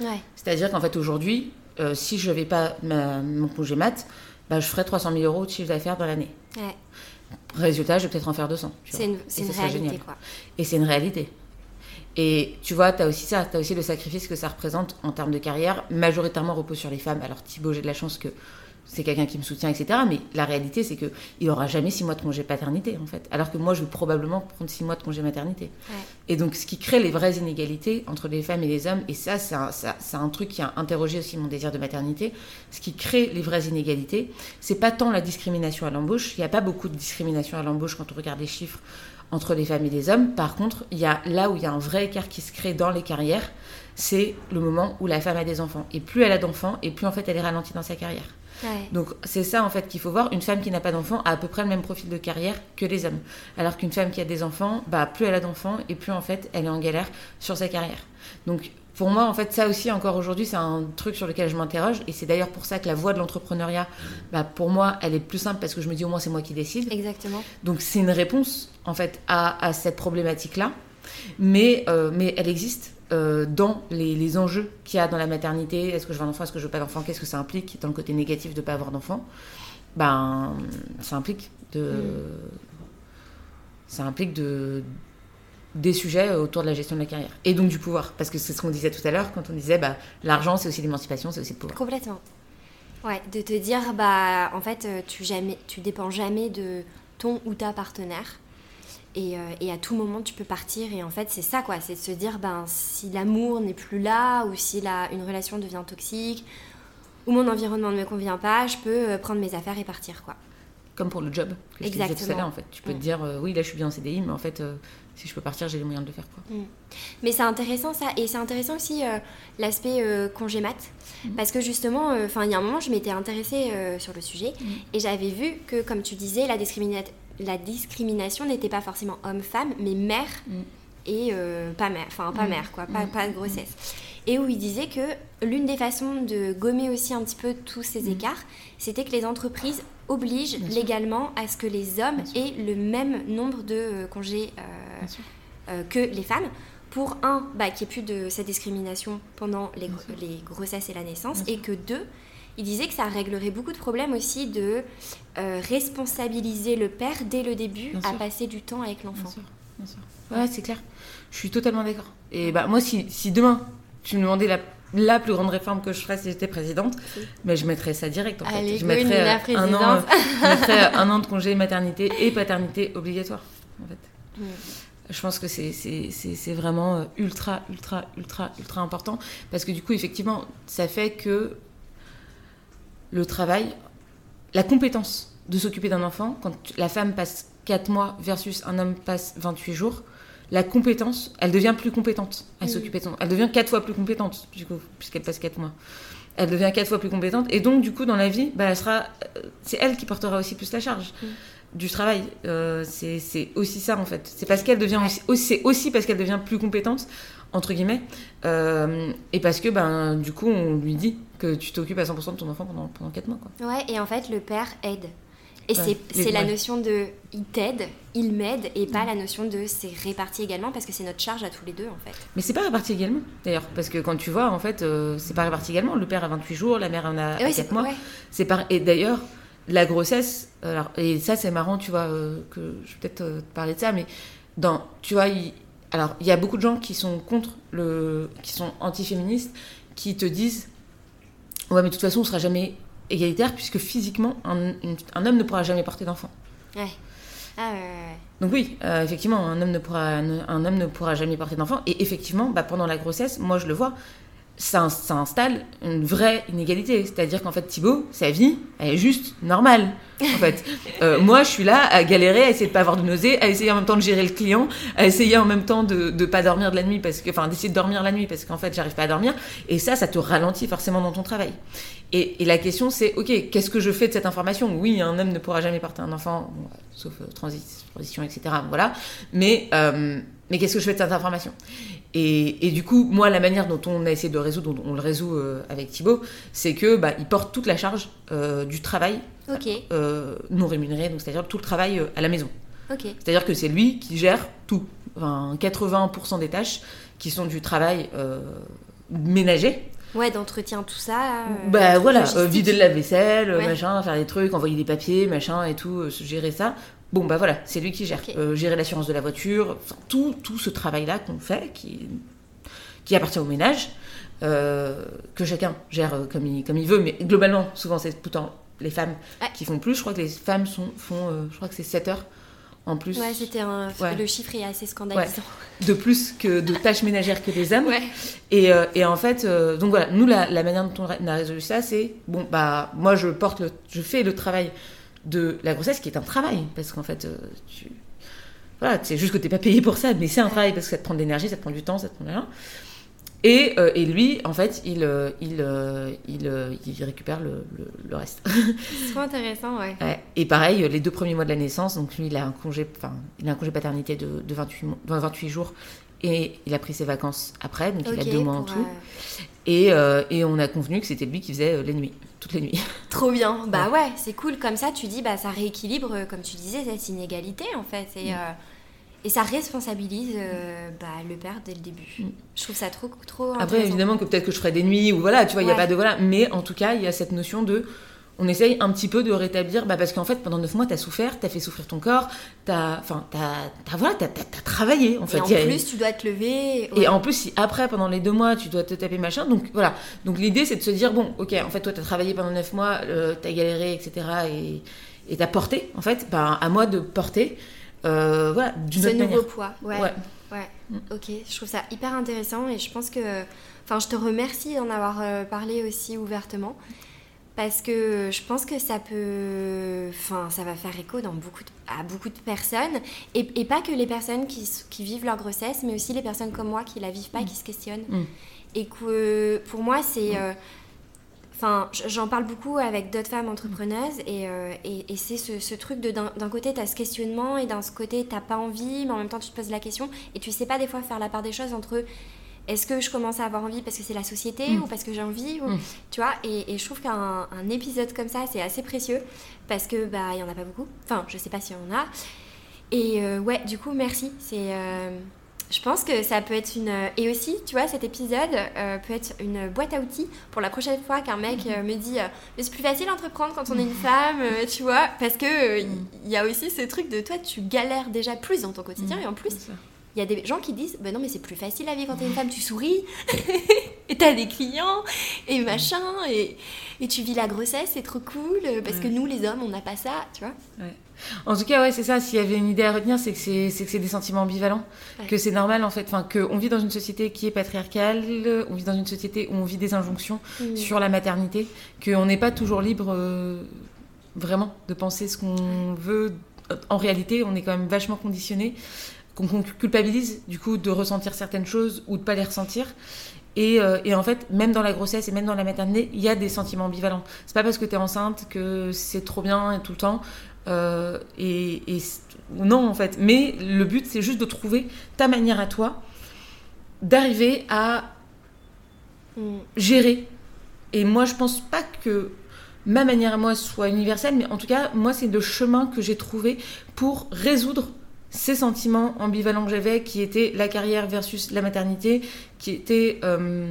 Ouais. C'est-à-dire qu'en fait, aujourd'hui, euh, si je n'avais pas ma- mon congé mat, bah, je ferais 300 000 euros de chiffre d'affaires dans l'année. Ouais. Résultat, je vais peut-être en faire 200. tu C'est une, réalité, quoi. Et c'est une réalité. Et tu vois, tu as aussi ça, tu as aussi le sacrifice que ça représente en termes de carrière, majoritairement repose sur les femmes. Alors Thibaut, j'ai de la chance que c'est quelqu'un qui me soutient, etc. Mais la réalité, c'est qu'il n'aura jamais six mois de congé paternité, en fait. Alors que moi, je vais probablement prendre six mois de congé maternité. Ouais. Et donc, ce qui crée les vraies inégalités entre les femmes et les hommes, et ça, c'est un, ça- un truc qui a interrogé aussi mon désir de maternité, ce qui crée les vraies inégalités, c'est pas tant la discrimination à l'embauche, il n'y a pas beaucoup de discrimination à l'embauche quand on regarde les chiffres entre les femmes et les hommes. Par contre, il y a là où il y a un vrai écart qui se crée dans les carrières, c'est le moment où la femme a des enfants. Et plus elle a d'enfants, et plus en fait elle est ralentie dans sa carrière. Ouais. Donc c'est ça en fait qu'il faut voir. Une femme qui n'a pas d'enfants a à peu près le même profil de carrière que les hommes. Alors qu'une femme qui a des enfants, bah plus elle a d'enfants et plus en fait elle est en galère sur sa carrière. Donc pour moi, en fait, ça aussi, encore aujourd'hui, c'est un truc sur lequel je m'interroge. Et c'est d'ailleurs pour ça que la voie de l'entrepreneuriat, bah, pour moi, elle est plus simple parce que je me dis au moins c'est moi qui décide. Exactement. Donc c'est une réponse, en fait, à, à cette problématique-là. Mais, euh, mais elle existe euh, dans les, enjeux qu'il y a dans la maternité. Est-ce que je veux un enfant Est-ce que je veux pas d'enfant Qu'est-ce que ça implique dans le côté négatif de ne pas avoir d'enfant? Ben, ça implique de. Ça implique de des sujets autour de la gestion de la carrière et donc du pouvoir parce que c'est ce qu'on disait tout à l'heure quand on disait bah l'argent c'est aussi l'émancipation c'est aussi le pouvoir Complètement. Ouais, de te dire, bah, en fait, euh, tu, jamais, tu dépends jamais de ton ou ta partenaire. Et, euh, et à tout moment, tu peux partir. Et en fait, c'est ça, quoi. C'est de se dire, ben, si l'amour n'est plus là, ou si la, une relation devient toxique, ou mon environnement ne me convient pas, je peux euh, prendre mes affaires et partir, quoi. comme pour le job que je te disais tout à Exactement. en fait tu peux Mm. te dire euh, oui là je suis bien en CDI mais en fait euh, si je peux partir j'ai les moyens de le faire quoi Mais c'est intéressant ça, et c'est intéressant aussi euh, l'aspect congé mat, parce que justement, enfin il y a un moment, je m'étais intéressée sur le sujet, et j'avais vu que, comme tu disais, la, discrimina- la discrimination n'était pas forcément homme-femme, mais mère Mm. et euh, pas mère, enfin pas Mm. mère quoi, pas, Mm. pas de grossesse. Et où il disait que l'une des façons de gommer aussi un petit peu tous ces écarts, c'était que les entreprises obligent sûr. légalement à ce que les hommes aient le même nombre de euh, congés euh, que les femmes pour un bah, qu'il n'y ait plus de cette discrimination pendant les, gro- les grossesses et la naissance et que deux il disait que ça réglerait beaucoup de problèmes aussi de euh, responsabiliser le père dès le début Bien à sûr. passer du temps avec bien l'enfant. sûr bien sûr ouais c'est clair je suis totalement d'accord et bah moi si, si demain tu me demandais la la plus grande réforme que je ferais si j'étais présidente, Oui. mais je mettrais ça direct en fait. Allez, je mettrais euh, un an, présidente. je mettrais un an de congé maternité et paternité obligatoire en fait. Je pense que c'est- vraiment euh, ultra, ultra, ultra, ultra important. Parce que du coup, effectivement, ça fait que le travail, la compétence de s'occuper d'un enfant, quand la femme passe 4 mois versus un homme passe 28 jours, la compétence, elle devient plus compétente à Mhm. s'occuper de son... Elle devient 4 fois plus compétente, du coup, puisqu'elle passe 4 mois. Elle devient 4 fois plus compétente. Et donc, du coup, dans la vie, bah, elle sera... euh, c'est elle qui portera aussi plus la charge Mhm. du travail. Euh, c'est aussi ça, en fait. C'est parce qu'elle devient aussi, aussi parce qu'elle devient plus compétente, entre guillemets, euh, et parce que, ben, du coup, on lui dit que tu t'occupes à 100% de ton enfant pendant, pendant 4 mois, quoi. Ouais, et en fait, le père aide. Et Ouais, c'est la ouais. notion de il t'aide, il m'aide, et pas la notion de c'est réparti également, parce que c'est notre charge à tous les deux, en fait. Mais c'est pas réparti également, d'ailleurs, parce que quand tu vois, en fait, euh, c'est pas réparti également. Le père a 28 jours, la mère en a Et ouais, 4 c'est- mois. C'est par... Et d'ailleurs, la grossesse, alors, et ça c'est marrant, tu vois, euh, que je vais peut-être te parler de ça, mais dans, tu vois, il... alors il y a beaucoup de gens qui sont contre le, qui sont anti-féministes, qui te disent, ouais, mais de toute façon, on sera jamais égalitaire puisque physiquement, un, un homme ne pourra jamais porter d'enfant. Ouais. Ah, ouais, ouais, ouais. Donc oui, euh, effectivement, un homme ne pourra, un, un homme ne pourra jamais porter d'enfant. Et effectivement, bah, pendant la grossesse, moi je le vois, ça, ça installe une vraie inégalité. C'est-à-dire qu'en fait, Thibaut, sa vie, elle est juste normale. En fait, Euh, moi, je suis là à galérer, à essayer de pas avoir de nausées, à essayer en même temps de gérer le client, à essayer en même temps de ne pas dormir de la nuit parce que, enfin, d'essayer de dormir la nuit parce qu'en fait, j'arrive pas à dormir. Et ça, ça te ralentit forcément dans ton travail. Et, et la question, c'est, ok, qu'est-ce que je fais de cette information? Oui, un homme ne pourra jamais porter un enfant, bon, sauf euh, transi- transition, etc. Voilà. Mais, euh, mais qu'est-ce que je fais de cette information? Et, et du coup, moi, la manière dont on a essayé de le résoudre, dont on le résout euh, avec Thibaut, c'est que bah, il porte toute la charge euh, du travail Ok, euh, non rémunéré, donc c'est-à-dire tout le travail euh, à la maison. ok. C'est-à-dire que c'est lui qui gère tout. Enfin, 80% des tâches qui sont du travail ménager. Ouais, d'entretien, tout ça. bah voilà, vider le lave-vaisselle, euh, Ouais. machin, faire des trucs, envoyer des papiers, machin et tout, gérer ça. Bon bah voilà, c'est lui qui gère. Euh, gérer l'assurance de la voiture, tout, tout ce travail-là qu'on fait, qui, qui appartient au ménage, euh, que chacun gère euh, comme il, comme il veut, mais globalement, souvent c'est pourtant les femmes Ouais. qui font plus. Je crois que les femmes sont, font, euh, je crois que c'est 7 heures en plus. Ouais, c'était un. Ouais. Le chiffre est assez scandalisant. de plus que de tâches ménagères que les hommes. Ouais. Et, euh, et en fait, euh, donc voilà, nous, la, la manière dont on a résolu ça, c'est bon, bah, moi, je porte le, je fais le travail de la grossesse, qui est un travail, parce qu'en fait, euh, tu, voilà, c'est juste que t'es pas payé pour ça, mais c'est un travail parce que ça te prend de l'énergie, ça te prend du temps, ça te prend de l'argent. Et, euh, et lui, en fait, il, euh, il, euh, il, il récupère le, le, le reste. C'est trop intéressant, ouais. Ouais. Et pareil, les deux premiers mois de la naissance, donc lui, il a un congé, enfin, il a un congé paternité de, de 28, mois- 28 jours Et il a pris ses vacances après, donc il a deux mois en tout. Et, et, on a convenu que c'était lui qui faisait les nuits, toutes les nuits. Trop bien. Bah ouais, c'est cool. Comme ça, tu dis, bah ça rééquilibre, comme tu disais, cette inégalité en fait. Et, mm. Et ça responsabilise euh, bah, le père dès le début. Mm. Je trouve ça trop, trop Après, évidemment, que peut-être que je ferai des nuits ou voilà, tu vois, il n'y a pas de voilà. Mais en tout cas, il y a cette notion de. On essaye un petit peu de rétablir, bah, parce qu'en fait, pendant neuf mois, tu as souffert, tu as fait souffrir ton corps, tu as, enfin, as, voilà, travaillé. En fait. Et en plus, tu dois te lever. Et en plus, si après, pendant les deux mois, tu dois te taper machin, donc voilà. Donc l'idée, c'est de se dire, bon, ok, en fait, toi, tu as travaillé pendant neuf mois, euh, tu as galéré, etc. Et tu as porté, en fait, bah, à moi de porter. Euh, voilà, d'une Ce nouveau poids, ouais. ouais. Mm. Ok, je trouve ça hyper intéressant et je pense que. Enfin, je te remercie d'en avoir euh, parlé aussi ouvertement parce que je pense que ça peut. Enfin, ça va faire écho dans beaucoup à beaucoup de personnes et, et pas que les personnes qui, qui, vivent leur grossesse, mais aussi les personnes comme moi qui la vivent pas, mm. qui se questionnent. Mm. Et que pour moi, c'est. Euh, Enfin, j'en parle beaucoup avec d'autres femmes entrepreneuses et, euh, et, c'est ce, truc de d'un côté, tu as ce questionnement et d'un côté, tu pas envie, mais en même temps, tu te poses la question et tu sais pas des fois faire la part des choses entre est-ce que je commence à avoir envie parce que c'est la société mm. ou parce que j'ai envie mm. Tu vois, et, et, je trouve qu'un épisode comme ça, c'est assez précieux parce que bah il y en a pas beaucoup. Enfin, je sais pas s'il y en a. Et euh, ouais, du coup, merci. C'est. Euh, je pense que ça peut être une. Et aussi, tu vois, cet épisode euh, peut être une boîte à outils pour la prochaine fois qu'un mec euh, me dit euh, Mais c'est plus facile d'entreprendre quand on est une femme, tu vois, parce que il y a aussi ce truc de toi, tu galères déjà plus dans ton quotidien, et en plus, il y a des gens qui disent Ben non, mais c'est plus facile la vie quand t'es une femme, tu souris, et t'as des clients, et machin, et, et tu vis la grossesse, c'est trop cool, parce que nous, les hommes, on n'a pas ça, tu vois. Ouais. En tout cas, ouais, c'est ça. S'il y avait une idée à retenir, c'est que c'est, c'est, que c'est des sentiments ambivalents. Que c'est normal, en fait. Enfin, qu'on vit dans une société qui est patriarcale, on vit dans une société où on vit des injonctions sur la maternité, qu'on n'est pas toujours libre, euh, vraiment, de penser ce qu'on veut. En réalité, on est quand même vachement conditionné, qu'on culpabilise, du coup, de ressentir certaines choses ou de pas les ressentir. Et, euh, et, en fait, même dans la grossesse et même dans la maternité, il y a des sentiments ambivalents. C'est pas parce que tu es enceinte que c'est trop bien tout le temps. Euh, et, non, en fait. Mais le but, c'est juste de trouver ta manière à toi d'arriver à gérer. Et moi, je pense pas que ma manière à moi soit universelle, mais en tout cas, moi, c'est le chemin que j'ai trouvé pour résoudre ces sentiments ambivalents que j'avais, qui étaient la carrière versus la maternité, qui étaient, euh,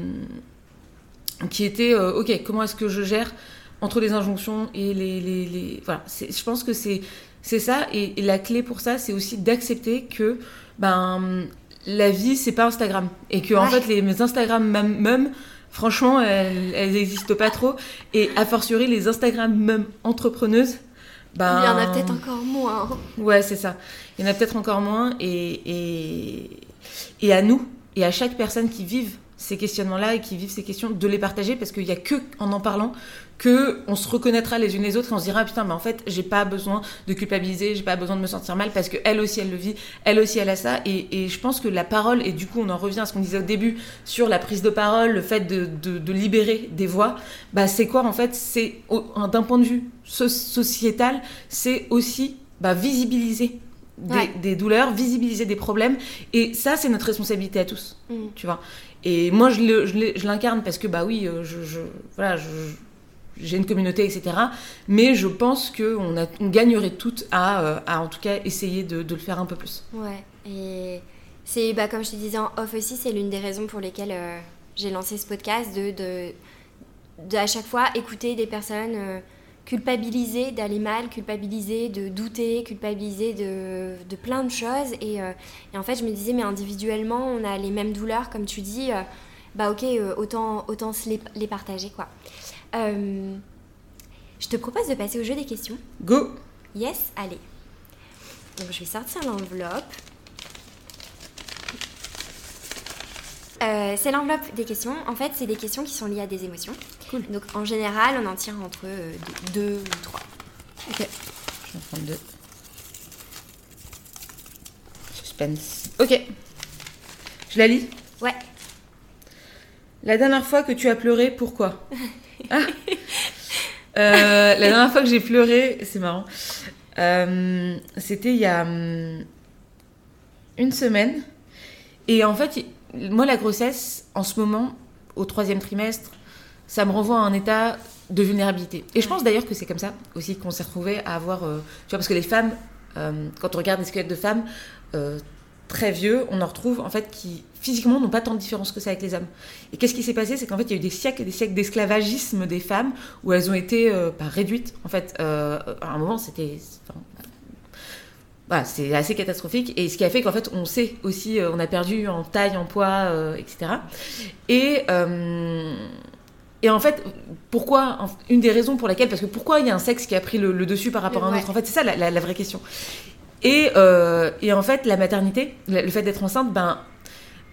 qui était euh, ok, comment est-ce que je gère entre les injonctions et les... les, les... Voilà, je pense que c'est ça, et, la clé pour ça, c'est aussi d'accepter que ben, la vie, c'est pas Instagram. Et que, en fait, les Instagram même, franchement, elles n'existent pas trop. Et a fortiori, les Instagram même entrepreneuses, ben... Il y en a peut-être encore moins. Ouais, c'est ça. Il y en a peut-être encore moins. Et, et, à nous, et à chaque personne qui vive ces questionnements-là et qui vivent ces questions, de les partager parce qu'il n'y a que en en parlant que on se reconnaîtra les unes les autres et on se dira putain mais en fait j'ai pas besoin de culpabiliser j'ai pas besoin de me sentir mal parce que elle aussi elle le vit elle aussi elle a ça et, et je pense que la parole et du coup on en revient à ce qu'on disait au début sur la prise de parole le fait de, de, libérer des voix bah c'est quoi en fait c'est d'un point de vue sociétal c'est aussi bah, visibiliser des, douleurs, visibiliser des problèmes. Et ça, c'est notre responsabilité à tous. Mm. Tu vois. Et moi, je l'incarne parce que, bah oui, euh, je, je voilà, j'ai une communauté, etc. Mais je pense qu'on on gagnerait toutes à, euh, à, en tout cas, essayer de, de, le faire un peu plus. Ouais. Et c'est, bah, comme je te disais en off aussi, c'est l'une des raisons pour lesquelles euh, j'ai lancé ce podcast, de, de, de, à chaque fois écouter des personnes culpabiliser d'aller mal, culpabiliser de douter, culpabiliser de, de plein de choses. Et, euh, et, en fait, je me disais, mais individuellement, on a les mêmes douleurs, comme tu dis. Euh, bah ok, euh, autant, autant se les, les partager, quoi. je te propose de passer au jeu des questions. Go Yes, allez. Donc je vais sortir l'enveloppe. C'est l'enveloppe des questions. En fait, c'est des questions qui sont liées à des émotions. Donc en général, on en tire entre euh, deux, ou trois. Ok. Je vais en prendre deux. Suspense. Ok. Je la lis? Ouais. La dernière fois que tu as pleuré, pourquoi? Ah. euh, La dernière fois que j'ai pleuré, c'est marrant. Euh, c'était il y a hum, une semaine. Et en fait, moi, la grossesse, en ce moment, au troisième trimestre, ça me renvoie à un état de vulnérabilité. Et je pense d'ailleurs que c'est comme ça aussi qu'on s'est retrouvé à avoir. Euh, tu vois, parce que les femmes, euh, quand on regarde des squelettes de femmes euh, très vieux, on en retrouve en fait qui physiquement n'ont pas tant de différence que ça avec les hommes. Et qu'est-ce qui s'est passé? C'est qu'en fait, il y a eu des siècles et des siècles d'esclavagisme des femmes où elles ont été pas réduites. En fait, à un moment, c'était. Voilà, c'est assez catastrophique. Et ce qui a fait qu'en fait, on sait aussi, on a perdu en taille, en poids, etc. Et et en fait, pourquoi Une des raisons pour laquelle, parce que pourquoi il y a un sexe qui a pris le, dessus par rapport à un autre? En fait, c'est ça la, vraie question. Et, euh, et, en fait, la maternité, le fait d'être enceinte, ben,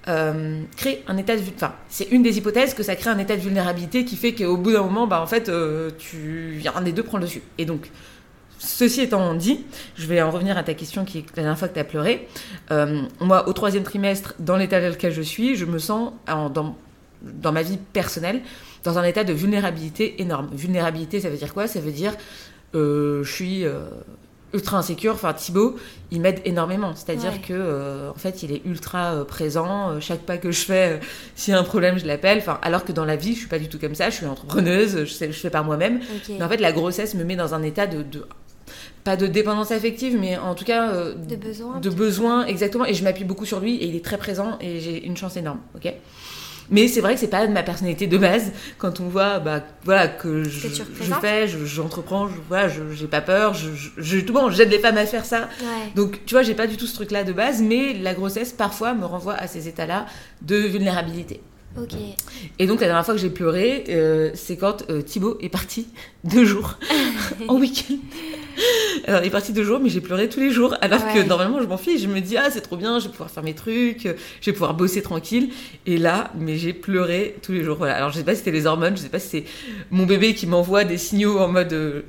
euh, crée un état de enfin c'est une des hypothèses que ça crée un état de vulnérabilité qui fait qu'au bout d'un moment ben, en fait euh, tu un des deux prend le dessus et donc Ceci étant dit, je vais en revenir à ta question qui est la dernière fois que tu as pleuré. moi, au troisième trimestre, dans l'état dans lequel je suis, je me sens, dans, dans ma vie personnelle, dans un état de vulnérabilité énorme. Vulnérabilité, ça veut dire quoi? Ça veut dire euh, je suis euh, ultra insécure. Enfin, Thibaut, il m'aide énormément. C'est-à-dire que euh, en fait, il est ultra présent. chaque pas que je fais, s'il y a un problème, je l'appelle. Enfin, alors que dans la vie, je suis pas du tout comme ça. Je suis entrepreneuse. Je, sais, je fais par moi-même. Mais en fait, la grossesse me met dans un état de, pas de dépendance affective, mais en tout cas de besoin. De besoin, exactement. Et je m'appuie beaucoup sur lui et il est très présent et j'ai une chance énorme. Ok? Mais c'est vrai que c'est pas de ma personnalité de base. Quand on voit bah, voilà, que je, je fais, j'entreprends, je, voilà, j'ai pas peur, je, je, tout bon, j'aide les femmes à faire ça. Donc tu vois, j'ai pas du tout ce truc-là de base, mais la grossesse parfois me renvoie à ces états-là de vulnérabilité. Ok. Et donc la dernière fois que j'ai pleuré, euh, c'est quand euh, Thibaut est parti deux jours en week-end. Alors, il est parti deux jours, mais j'ai pleuré tous les jours. Alors que normalement, je m'en fiche. Je me dis, ah, c'est trop bien, je vais pouvoir faire mes trucs, je vais pouvoir bosser tranquille. Et là, mais j'ai pleuré tous les jours. Voilà. Alors, je sais pas si c'était les hormones, je sais pas si c'est mon bébé qui m'envoie des signaux en mode, euh,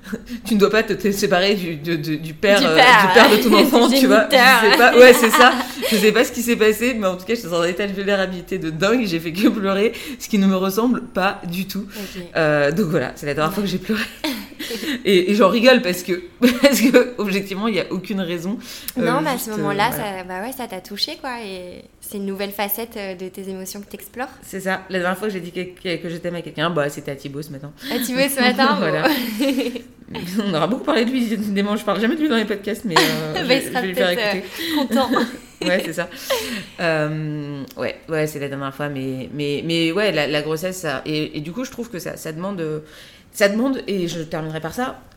tu ne dois pas te, séparer du, du, père, du, père, de ton enfant, tu vois. Je sais pas. Ouais, c'est ça. Je sais pas ce qui s'est passé, mais en tout cas, j'étais dans un état de vulnérabilité de dingue. J'ai fait que pleurer, ce qui ne me ressemble pas du tout. Euh, donc voilà, c'est la dernière fois que j'ai pleuré. et, j'en rigole parce que, parce que objectivement, il n'y a aucune raison. Euh, non, bah, à ce moment-là, euh, ça, bah ouais, ça t'a touché, quoi. Et c'est une nouvelle facette euh, de tes émotions que tu explores. C'est ça. La dernière fois que j'ai dit que, que j'étais à quelqu'un, bah, c'était à Thibaut ce matin. À Thibaut ce matin Voilà. On aura beaucoup parlé de lui, décidément. Je parle jamais de lui dans les podcasts, mais bah, je, vais lui faire écouter. content. ouais, c'est ça. ouais, ouais, c'est la dernière fois, mais, mais, mais ouais, la, grossesse, ça, et, et, du coup, je trouve que ça, ça demande ça demande, et je terminerai par ça, euh,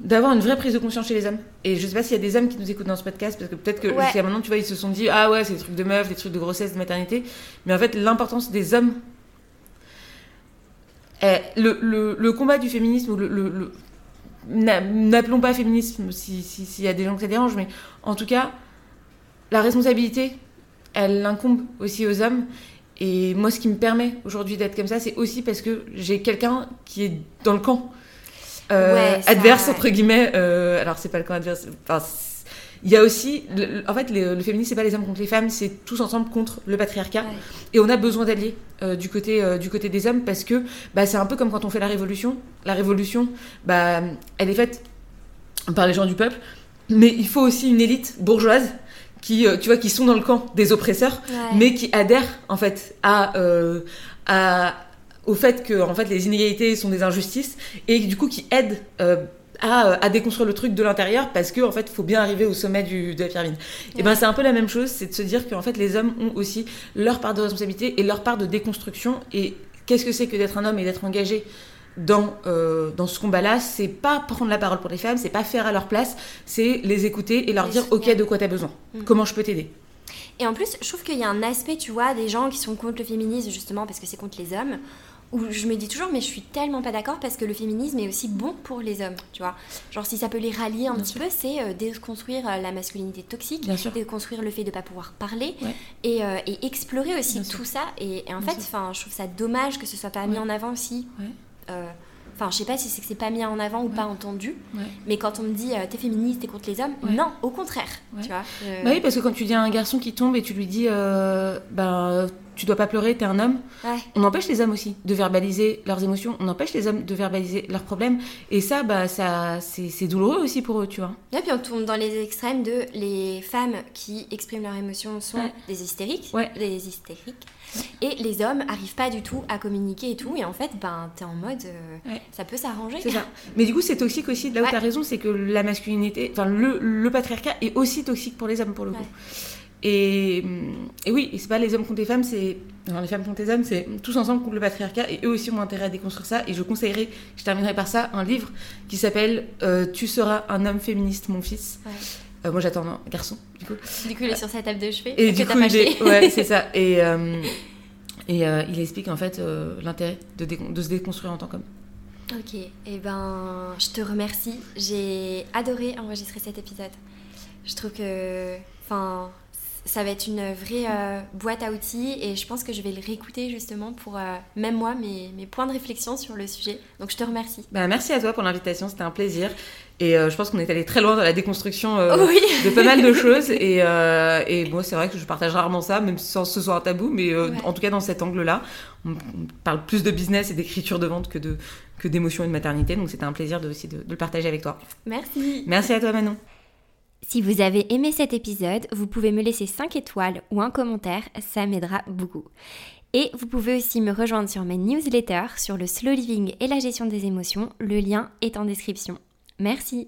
d'avoir une vraie prise de conscience chez les hommes. Et je sais pas s'il y a des hommes qui nous écoutent dans ce podcast, parce que peut-être que jusqu'à maintenant, tu vois, ils se sont dit, ah ouais, c'est des trucs de meufs, des trucs de grossesse, de maternité. Mais en fait, l'importance des hommes. le, combat du féminisme, ou le, n'appelons pas féminisme s'il y a des gens que ça dérange, mais en tout cas, la responsabilité, elle incombe aussi aux hommes. Et moi, ce qui me permet aujourd'hui d'être comme ça, c'est aussi parce que j'ai quelqu'un qui est dans le camp euh, adverse, entre guillemets. Euh, alors, c'est pas le camp adverse. Enfin, il y a aussi, en fait, le, féminisme, c'est pas les hommes contre les femmes, c'est tous ensemble contre le patriarcat. Et on a besoin d'alliés euh, du, côté, euh, du côté des hommes parce que bah, c'est un peu comme quand on fait la révolution. La révolution, bah, elle est faite par les gens du peuple, mais il faut aussi une élite bourgeoise qui, euh, tu vois, qui sont dans le camp des oppresseurs, mais qui adhèrent en fait à, euh, à, au fait que en fait les inégalités sont des injustices et du coup qui aident euh, à, à, déconstruire le truc de l'intérieur parce qu'en en fait, faut bien arriver au sommet du, de la pyramide. Et ben c'est un peu la même chose, c'est de se dire qu'en fait, les hommes ont aussi leur part de responsabilité et leur part de déconstruction. Et qu'est-ce que c'est que d'être un homme et d'être engagé dans, euh, dans ce combat-là, c'est pas prendre la parole pour les femmes, c'est pas faire à leur place, c'est les écouter et leur dire ok de quoi tu as besoin, mm. comment je peux t'aider? Et en plus, je trouve qu'il y a un aspect, tu vois, des gens qui sont contre le féminisme justement parce que c'est contre les hommes, où je me dis toujours mais je suis tellement pas d'accord parce que le féminisme est aussi bon pour les hommes, tu vois. Genre si ça peut les rallier un petit peu, c'est euh, déconstruire euh, la masculinité toxique, déconstruire le fait de pas pouvoir parler et, et, explorer aussi tout ça. Et, en fait, enfin, je trouve ça dommage que ce soit pas mis en avant aussi. Euh, enfin, je sais pas si c'est que c'est pas mis en avant ou pas entendu, mais quand on me dit euh, t'es féministe, t'es contre les hommes, non, au contraire. Tu vois, euh. bah oui, parce que quand tu dis à un garçon qui tombe et tu lui dis ben tu dois pas pleurer, t'es un homme. On empêche les hommes aussi de verbaliser leurs émotions, on empêche les hommes de verbaliser leurs problèmes. Et ça, bah, ça c'est douloureux aussi pour eux, tu vois. Et puis on tombe dans les extrêmes de les femmes qui expriment leurs émotions sont des hystériques, des hystériques. Et les hommes arrivent pas du tout à communiquer et tout. Et en fait, ben, t'es en mode, euh, ça peut s'arranger. C'est ça. Mais du coup, c'est toxique aussi. Là où t'as raison, c'est que la masculinité, enfin, le, le, patriarcat est aussi toxique pour les hommes, pour le coup. Et, et, oui, c'est pas les hommes contre les femmes, c'est. les femmes contre les hommes, c'est tous ensemble contre le patriarcat et eux aussi ont intérêt à déconstruire ça. Et je conseillerais, je terminerai par ça, un livre qui s'appelle euh, Tu seras un homme féministe, mon fils. Euh, moi j'attends un garçon, du coup. Du coup, il est sur sa table de chevet. Et du coup, il ouais, c'est ça. Et, euh, et il explique en fait l'intérêt de, de, se déconstruire en tant qu'homme. Ok, et eh ben je te remercie. J'ai adoré enregistrer cet épisode. Je trouve que. Enfin, ça va être une vraie euh, boîte à outils et je pense que je vais le réécouter justement pour, euh, même moi, mes, mes, points de réflexion sur le sujet. Donc je te remercie. Bah, merci à toi pour l'invitation, c'était un plaisir. Et euh, je pense qu'on est allé très loin dans la déconstruction de pas mal de choses. Et, et bon, c'est vrai que je partage rarement ça, même sans ce soit un tabou, mais en tout cas dans cet angle-là, on, parle plus de business et d'écriture de vente que de que d'émotion et de maternité. Donc c'était un plaisir de, aussi de, de le partager avec toi. Merci. Merci à toi Manon. Si vous avez aimé cet épisode, vous pouvez me laisser 5 étoiles ou un commentaire, ça m'aidera beaucoup. Et vous pouvez aussi me rejoindre sur mes newsletters sur le slow living et la gestion des émotions, le lien est en description. Merci